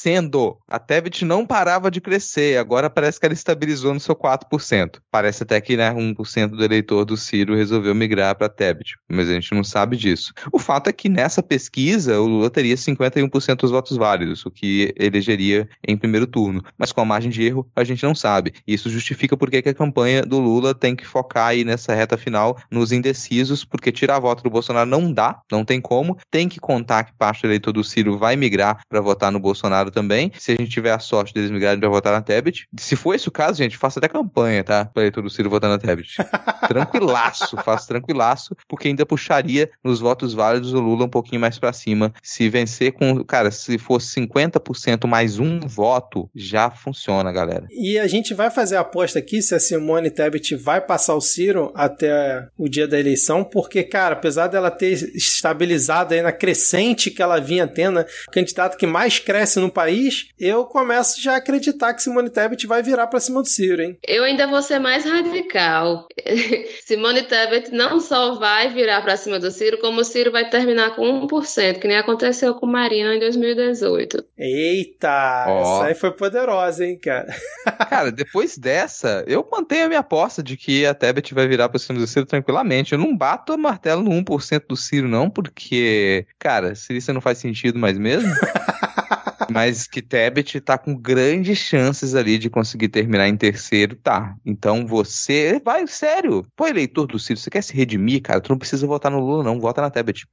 A Tebet não parava de crescer. Agora parece que ela estabilizou no seu 4%. Parece até que, né, 1% do eleitor do Ciro resolveu migrar para Tebet. Mas a gente não sabe disso. O fato é que nessa pesquisa o Lula teria 51% dos votos válidos, o que elegeria em primeiro turno. Mas com a margem de erro, a gente não sabe. Isso justifica porque que a campanha do Lula tem que focar aí nessa reta final nos indecisos, porque tirar voto do Bolsonaro não dá, não tem como. Tem que contar que parte do eleitor do Ciro vai migrar para votar no Bolsonaro também. Se a gente tiver a sorte deles migrarem para votar na Tebet. Se for esse o caso, gente, faça até campanha, tá? Para eleitor do Ciro votar na Tebet. (laughs) tranquilaço, faço tranquilaço, porque ainda puxaria nos votos válidos o Lula um pouquinho mais para cima. Se vencer com, cara, se fosse 50% mais um voto, já funciona, galera. E a gente vai fazer a aposta aqui se a Simone Tebet vai passar o Ciro até o dia da eleição, porque, cara, apesar dela ter estabilizado aí na crescente que ela vinha tendo, né, o candidato que mais cresce no país, eu começo já a acreditar que Simone Tebet vai virar pra cima do Ciro, hein? Eu ainda vou ser mais radical. (laughs) Simone Tebet não só vai virar para cima do Ciro, como o Ciro vai terminar com 1%, que nem aconteceu com Marina em 2018. Eita, Ó. essa aí foi poderosa, hein, cara? (laughs) Cara, depois dessa, eu mantenho a minha aposta de que a Tebet vai virar pra cima do Ciro tranquilamente. Eu não bato o martelo no 1% do Ciro, não, porque, cara, se isso não faz sentido mais mesmo. (laughs) Mas que Tebet tá com grandes chances ali de conseguir terminar em terceiro, tá. Então você vai, sério. Pô, eleitor do Ciro, você quer se redimir, cara? Tu não precisa votar no Lula, não. Vota na Tebet.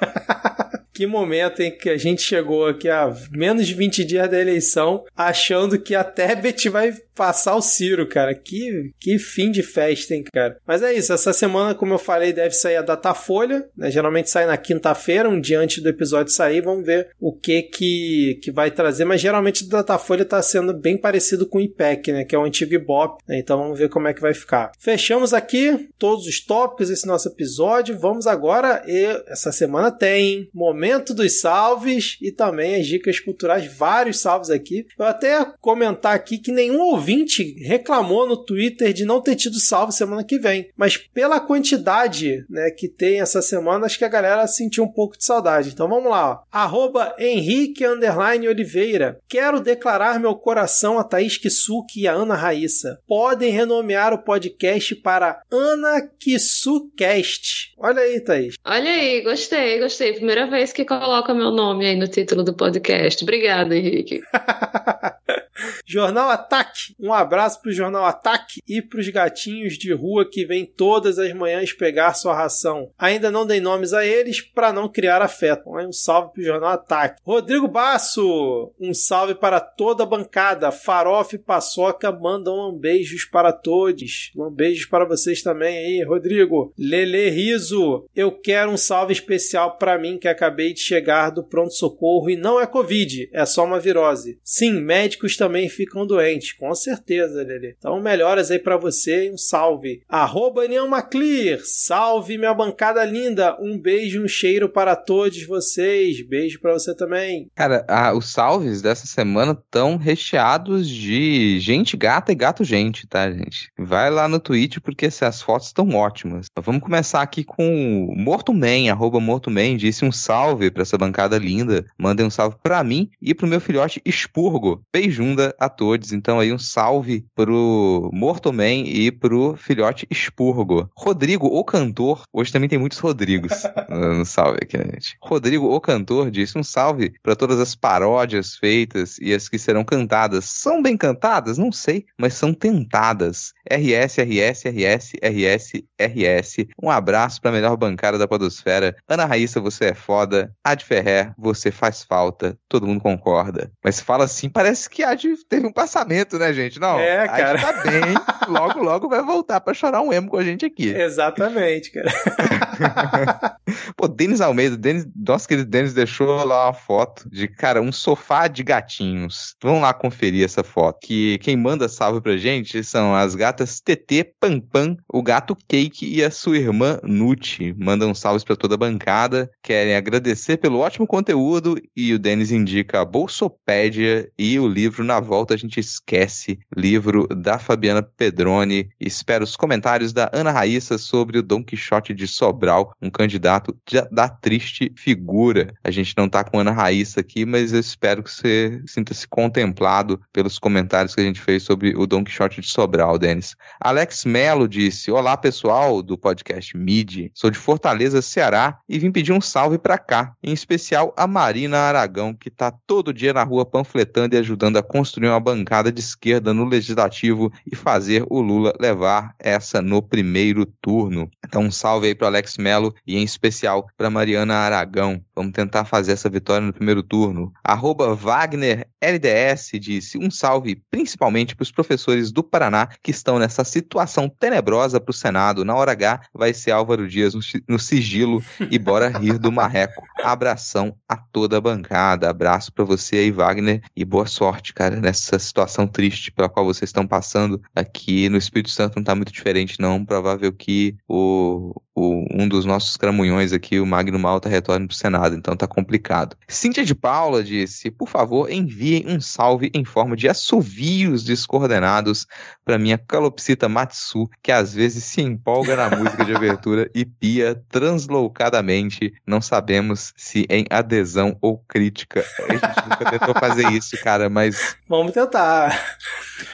(laughs) Que momento em que a gente chegou aqui a menos de 20 dias da eleição, achando que a Tebet vai passar o Ciro, cara. Que, que fim de festa, hein, cara. Mas é isso, essa semana, como eu falei, deve sair a Datafolha, né? Geralmente sai na quinta-feira, um dia antes do episódio sair, vamos ver o que que, que vai trazer, mas geralmente o Datafolha tá sendo bem parecido com o IPEC, né, que é o antigo Ibope, né? Então vamos ver como é que vai ficar. Fechamos aqui todos os tópicos desse nosso episódio. Vamos agora, e essa semana tem momento dos salves e também as dicas culturais, vários salves aqui. Eu até comentar aqui que nenhum ouvinte reclamou no Twitter de não ter tido salve semana que vem, mas pela quantidade, né, que tem essa semana, acho que a galera sentiu um pouco de saudade. Então vamos lá, ó. Arroba Henrique underline Oliveira. Quero declarar meu coração a Thaís Kisuki e a Ana Raíssa. Podem renomear o podcast para Ana KisuCast. Olha aí, Thaís. Olha aí, gostei, gostei. Primeira vez que coloca meu nome aí no título do podcast. Obrigada, Henrique. (laughs) Jornal Ataque. Um abraço pro Jornal Ataque e pros gatinhos de rua que vêm todas as manhãs pegar sua ração. Ainda não dei nomes a eles para não criar afeto. Um salve pro Jornal Ataque. Rodrigo Basso. Um salve para toda a bancada. Farofa e Paçoca mandam beijos para todos. Beijos para vocês também aí, Rodrigo. Lele Riso. Eu quero um salve especial para mim que acabei de chegar do pronto-socorro e não é Covid, é só uma virose. Sim, médicos também ficam doentes, com certeza, Lele. Então, melhoras aí para você e um salve. Arroba Neumaclear, salve minha bancada linda. Um beijo um cheiro para todos vocês. Beijo para você também. Cara, ah, os salves dessa semana estão recheados de gente gata e gato gente, tá, gente? Vai lá no Twitch porque as fotos estão ótimas. Vamos começar aqui com o Morto Man, arroba Morto Man, disse um salve pra essa bancada linda. Mandem um salve pra mim e pro meu filhote Expurgo. Beijunços. Bunda a todos. Então aí um salve pro Mortoman e pro filhote Expurgo. Rodrigo, o cantor, hoje também tem muitos Rodrigos (laughs) no salve aqui, gente. Rodrigo, o cantor, disse um salve para todas as paródias feitas e as que serão cantadas. São bem cantadas? Não sei, mas são tentadas. RS, RS, RS, RS, RS. Um abraço pra melhor bancada da Podosfera. Ana Raíssa, você é foda. Ad Ferrer, você faz falta. Todo mundo concorda. Mas fala assim, parece que Teve um passamento, né, gente? Não, é, cara. Tá bem. logo, logo vai voltar pra chorar um emo com a gente aqui. (laughs) Exatamente, cara. (laughs) (laughs) Pô, Denis Almeida, Denis, nosso querido Denis deixou lá uma foto de, cara, um sofá de gatinhos. Vamos lá conferir essa foto. Que quem manda salve pra gente são as gatas TT, Pam Pam, o gato Cake e a sua irmã Nuti. Mandam salves para toda a bancada. Querem agradecer pelo ótimo conteúdo e o Denis indica a Bolsopédia e o livro Na Volta a gente esquece, livro da Fabiana Pedroni. Espero os comentários da Ana Raíssa sobre o Dom Quixote de Sobral, um candidato da triste figura. A gente não tá com Ana Raíssa aqui, mas eu espero que você sinta-se contemplado pelos comentários que a gente fez sobre o Dom Quixote de Sobral, Denis. Alex Melo disse: Olá, pessoal do podcast MIDI. Sou de Fortaleza, Ceará, e vim pedir um salve para cá, em especial a Marina Aragão, que tá todo dia na rua panfletando e ajudando a construir uma bancada de esquerda no legislativo e fazer o Lula levar essa no primeiro turno. Então, um salve aí pro Alex Melo e em especial para Mariana Aragão. Vamos tentar fazer essa vitória no primeiro turno. Arroba Wagner LDS disse um salve principalmente para os professores do Paraná que estão nessa situação tenebrosa para o Senado. Na hora H vai ser Álvaro Dias no, sigilo e bora rir do marreco. Abração a toda a bancada. Abraço para você aí, Wagner, e boa sorte, cara, nessa situação triste pela qual vocês estão passando aqui no Espírito Santo. Não está muito diferente, não. Provável que o, o, um dos nossos cramunhões aqui, o Magno Malta, retorne para o Senado, então tá complicado. Cíntia de Paula disse: por favor, enviem um salve em forma de assovios descoordenados para minha calopsita Matsu, que às vezes se empolga na música de abertura e pia translocadamente. Não sabemos se em adesão ou crítica. A gente nunca tentou fazer isso, cara, mas. Vamos tentar.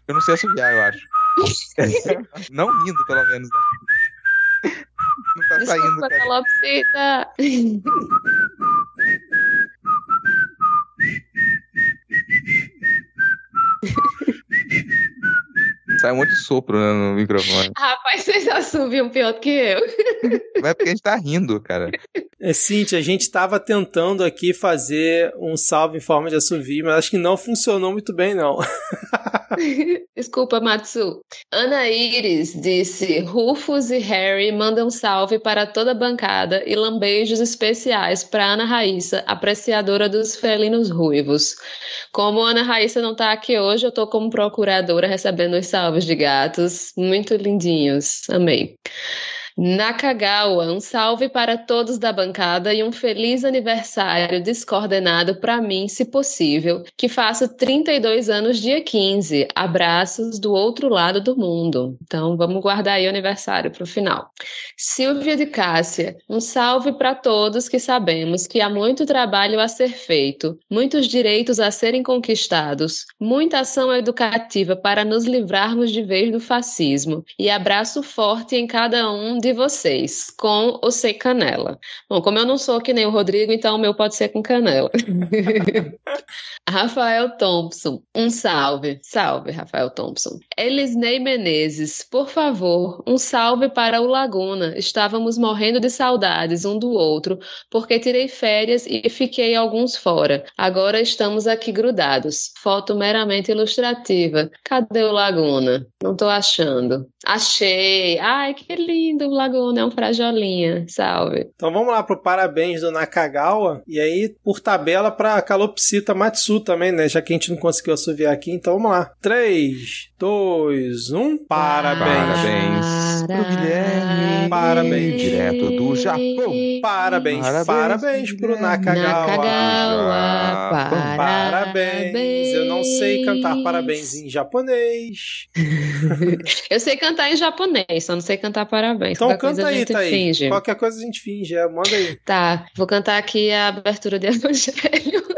Eu não sei assoviar, eu acho. (laughs) não rindo, pelo menos. Né? Não tá saindo, cara. calopsita. (laughs) Sai um monte de sopro né, no microfone. (laughs) Rapaz, vocês assoviam pior do que eu. Mas é porque a gente tá rindo, cara. É, Cintia, a gente estava tentando aqui fazer um salve em forma de assovio, mas acho que não funcionou muito bem, não. (laughs) Desculpa, Matsu. Ana Iris disse: Rufus e Harry mandam salve para toda a bancada e lambejos especiais para Ana Raíssa, apreciadora dos felinos ruivos. Como Ana Raíssa não está aqui hoje, eu estou como procuradora recebendo os salves de gatos. Muito lindinhos. Amei. Nakagawa, um salve para todos da bancada e um feliz aniversário descoordenado para mim, se possível, que faço 32 anos dia 15. Abraços do outro lado do mundo. Então vamos guardar aí o aniversário para o final. Silvia de Cássia, um salve para todos que sabemos que há muito trabalho a ser feito, muitos direitos a serem conquistados, muita ação educativa para nos livrarmos de vez do fascismo. E abraço forte em cada um de de vocês, com ou sem canela. Bom, como eu não sou que nem o Rodrigo, então o meu pode ser com canela. (laughs) Rafael Thompson, um salve. Salve, Rafael Thompson. Elisnei Menezes, por favor, um salve para o Laguna. Estávamos morrendo de saudades um do outro, porque tirei férias e fiquei alguns fora. Agora estamos aqui grudados. Foto meramente ilustrativa. Cadê o Laguna? Não tô achando. Achei. Ai, que lindo Laguna, é um frajolinha. Salve. Então vamos lá pro parabéns do Nakagawa. E aí, por tabela, pra Calopsita Matsu também, né? Já que a gente não conseguiu assoviar aqui, então vamos lá. 3, 2, 1. Parabéns. Parabéns pro Guilherme. Parabéns. Direto do Japão. Parabéns. Parabéns, parabéns pro Nakagawa. Nakagawa. Parabéns. Eu não sei cantar parabéns em japonês. (laughs) Eu sei cantar em japonês, só não sei cantar parabéns. Então Qualquer canta aí, tá aí. Qualquer coisa a gente finge, é, manda aí. Tá, vou cantar aqui a abertura de (laughs) Evangelho.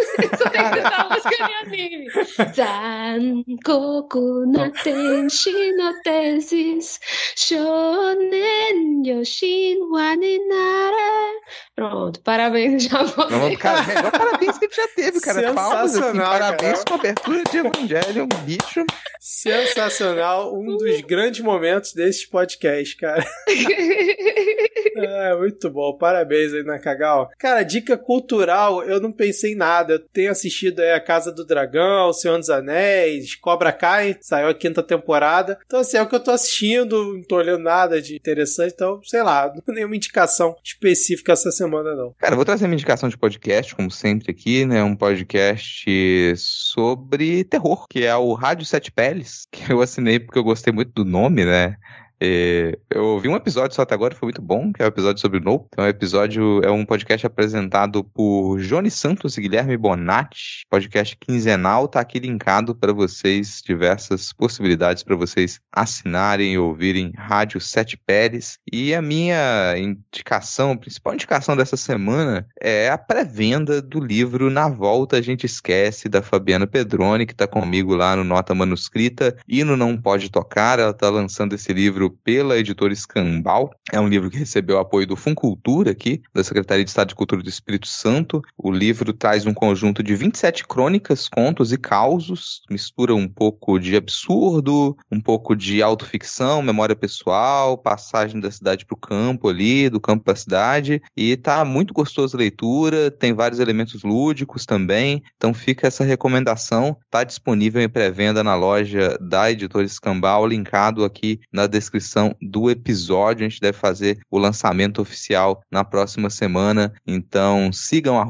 Essa música de anime. Zankoku naten shinotesis shonen yoshin wa ninare. Pronto, parabéns, já vou. Não, cara, melhor parabéns que a gente já teve, cara. Palmas, assim, Sensacional, parabéns cara. com a abertura de Evangelion, bicho. Sensacional, um dos grandes momentos desses podcasts, cara. (laughs) É, muito bom, parabéns aí, Nakagal. Cara, dica cultural, eu não pensei em nada. Eu tenho assistido aí A Casa do Dragão, Senhor dos Anéis, Cobra Kai, saiu a quinta temporada. Então, assim, é o que eu tô assistindo, não tô olhando nada de interessante, então, sei lá, (laughs) não nenhuma indicação específica essa semana, não. Cara, vou trazer uma indicação de podcast, como sempre aqui, né? Um podcast sobre terror, que é o Rádio Sete Peles, (laughs) que eu assinei porque eu gostei muito do nome, né? É, eu ouvi um episódio só até agora, foi muito bom, que é o episódio sobre o Nope. Então, o episódio é um podcast apresentado por Johnny Santos e Guilherme Bonatti, podcast quinzenal, tá aqui linkado para vocês, diversas possibilidades para vocês assinarem e ouvirem Rádio Sete Pérez. E a minha indicação, principal indicação dessa semana é a pré-venda do livro Na Volta a Gente Esquece, da Fabiana Pedroni, que tá comigo lá no Nota Manuscrita e no Não Pode Tocar. Ela tá lançando esse livro pela editora Escambau. É um livro que recebeu apoio do Funcultura aqui, da Secretaria de Estado de Cultura do Espírito Santo. O livro traz um conjunto de 27 crônicas, contos e causos, mistura um pouco de absurdo, um pouco de autoficção, memória pessoal, passagem da cidade para o campo ali, do campo para a cidade, e tá muito gostoso a leitura, tem vários elementos lúdicos também, então fica essa recomendação, tá disponível em pré-venda na loja da editora Escambau, linkado aqui na descrição do episódio. A gente deve fazer o lançamento oficial na próxima semana. Então sigam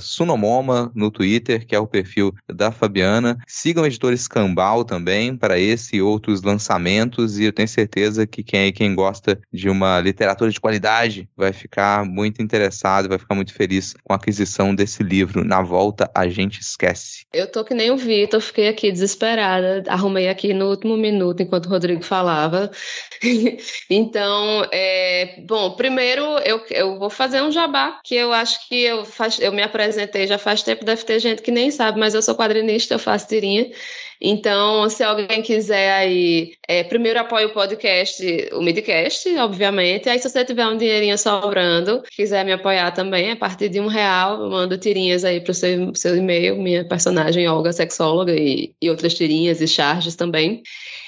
Sunomoma no Twitter, que é o perfil da Fabiana. Sigam a editora Escambau também para esse e outros lançamentos. E eu tenho certeza que quem, quem gosta de uma literatura de qualidade vai ficar muito interessado, vai ficar muito feliz com a aquisição desse livro. Na volta, a gente esquece. Eu tô que nem o Vitor, fiquei aqui desesperada. Arrumei aqui no último minuto enquanto o Rodrigo falava. (laughs) então, é, bom, primeiro eu, eu vou fazer um jabá, que eu acho que eu, faz, eu me apresentei já faz tempo, deve ter gente que nem sabe, mas eu sou quadrinista, eu faço tirinha. Então, se alguém quiser aí, é, primeiro apoie o podcast, o Midcast, obviamente. Aí, se você tiver um dinheirinho sobrando, quiser me apoiar também, a partir de um real, eu mando tirinhas aí pro seu, seu e-mail, minha personagem Olga, sexóloga, e, e outras tirinhas e charges também.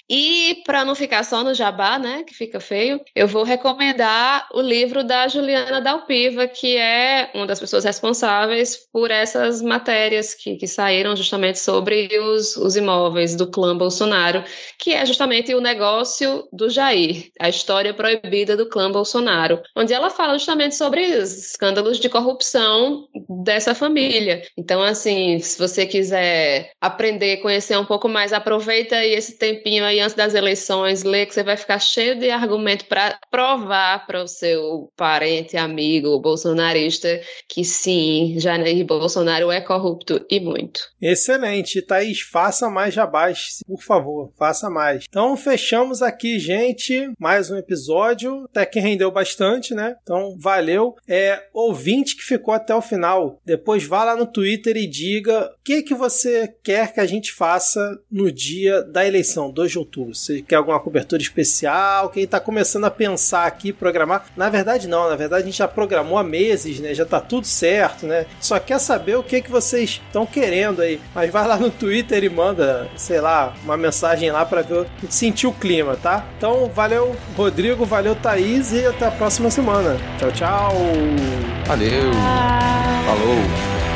E para não ficar só no jabá, né, que fica feio, eu vou recomendar o livro da Juliana Dalpiva, que é uma das pessoas responsáveis por essas matérias que, que saíram justamente sobre os, os imóveis do clã Bolsonaro, que é justamente o negócio do Jair, a história proibida do clã Bolsonaro, onde ela fala justamente sobre os escândalos de corrupção dessa família. Então, assim, se você quiser aprender, conhecer um pouco mais, aproveita aí esse tempinho aí antes das eleições, lê que você vai ficar cheio de argumento para provar para o seu parente, amigo bolsonarista que sim, Jair Bolsonaro é corrupto e muito. Excelente, Thaís, faça mais jabás, por favor, faça mais. Então, fechamos aqui, gente, mais um episódio, até que rendeu bastante, né? Então, valeu. É, ouvinte que ficou até o final, depois vá lá no Twitter e diga o que, que você quer que a gente faça no dia da eleição, 2 de outubro. Você quer alguma cobertura especial? Quem está começando a pensar aqui, programar? Na verdade, não. Na verdade, a gente já programou há meses, né? Já tá tudo certo, né? Só quer saber o que, que vocês estão querendo aí. Mas vai lá no Twitter e manda, sei lá, uma mensagem lá para ver, sentir o clima, tá? Então, valeu, Rodrigo, valeu, Thaís, e até a próxima semana. Tchau, tchau! Valeu! Falou!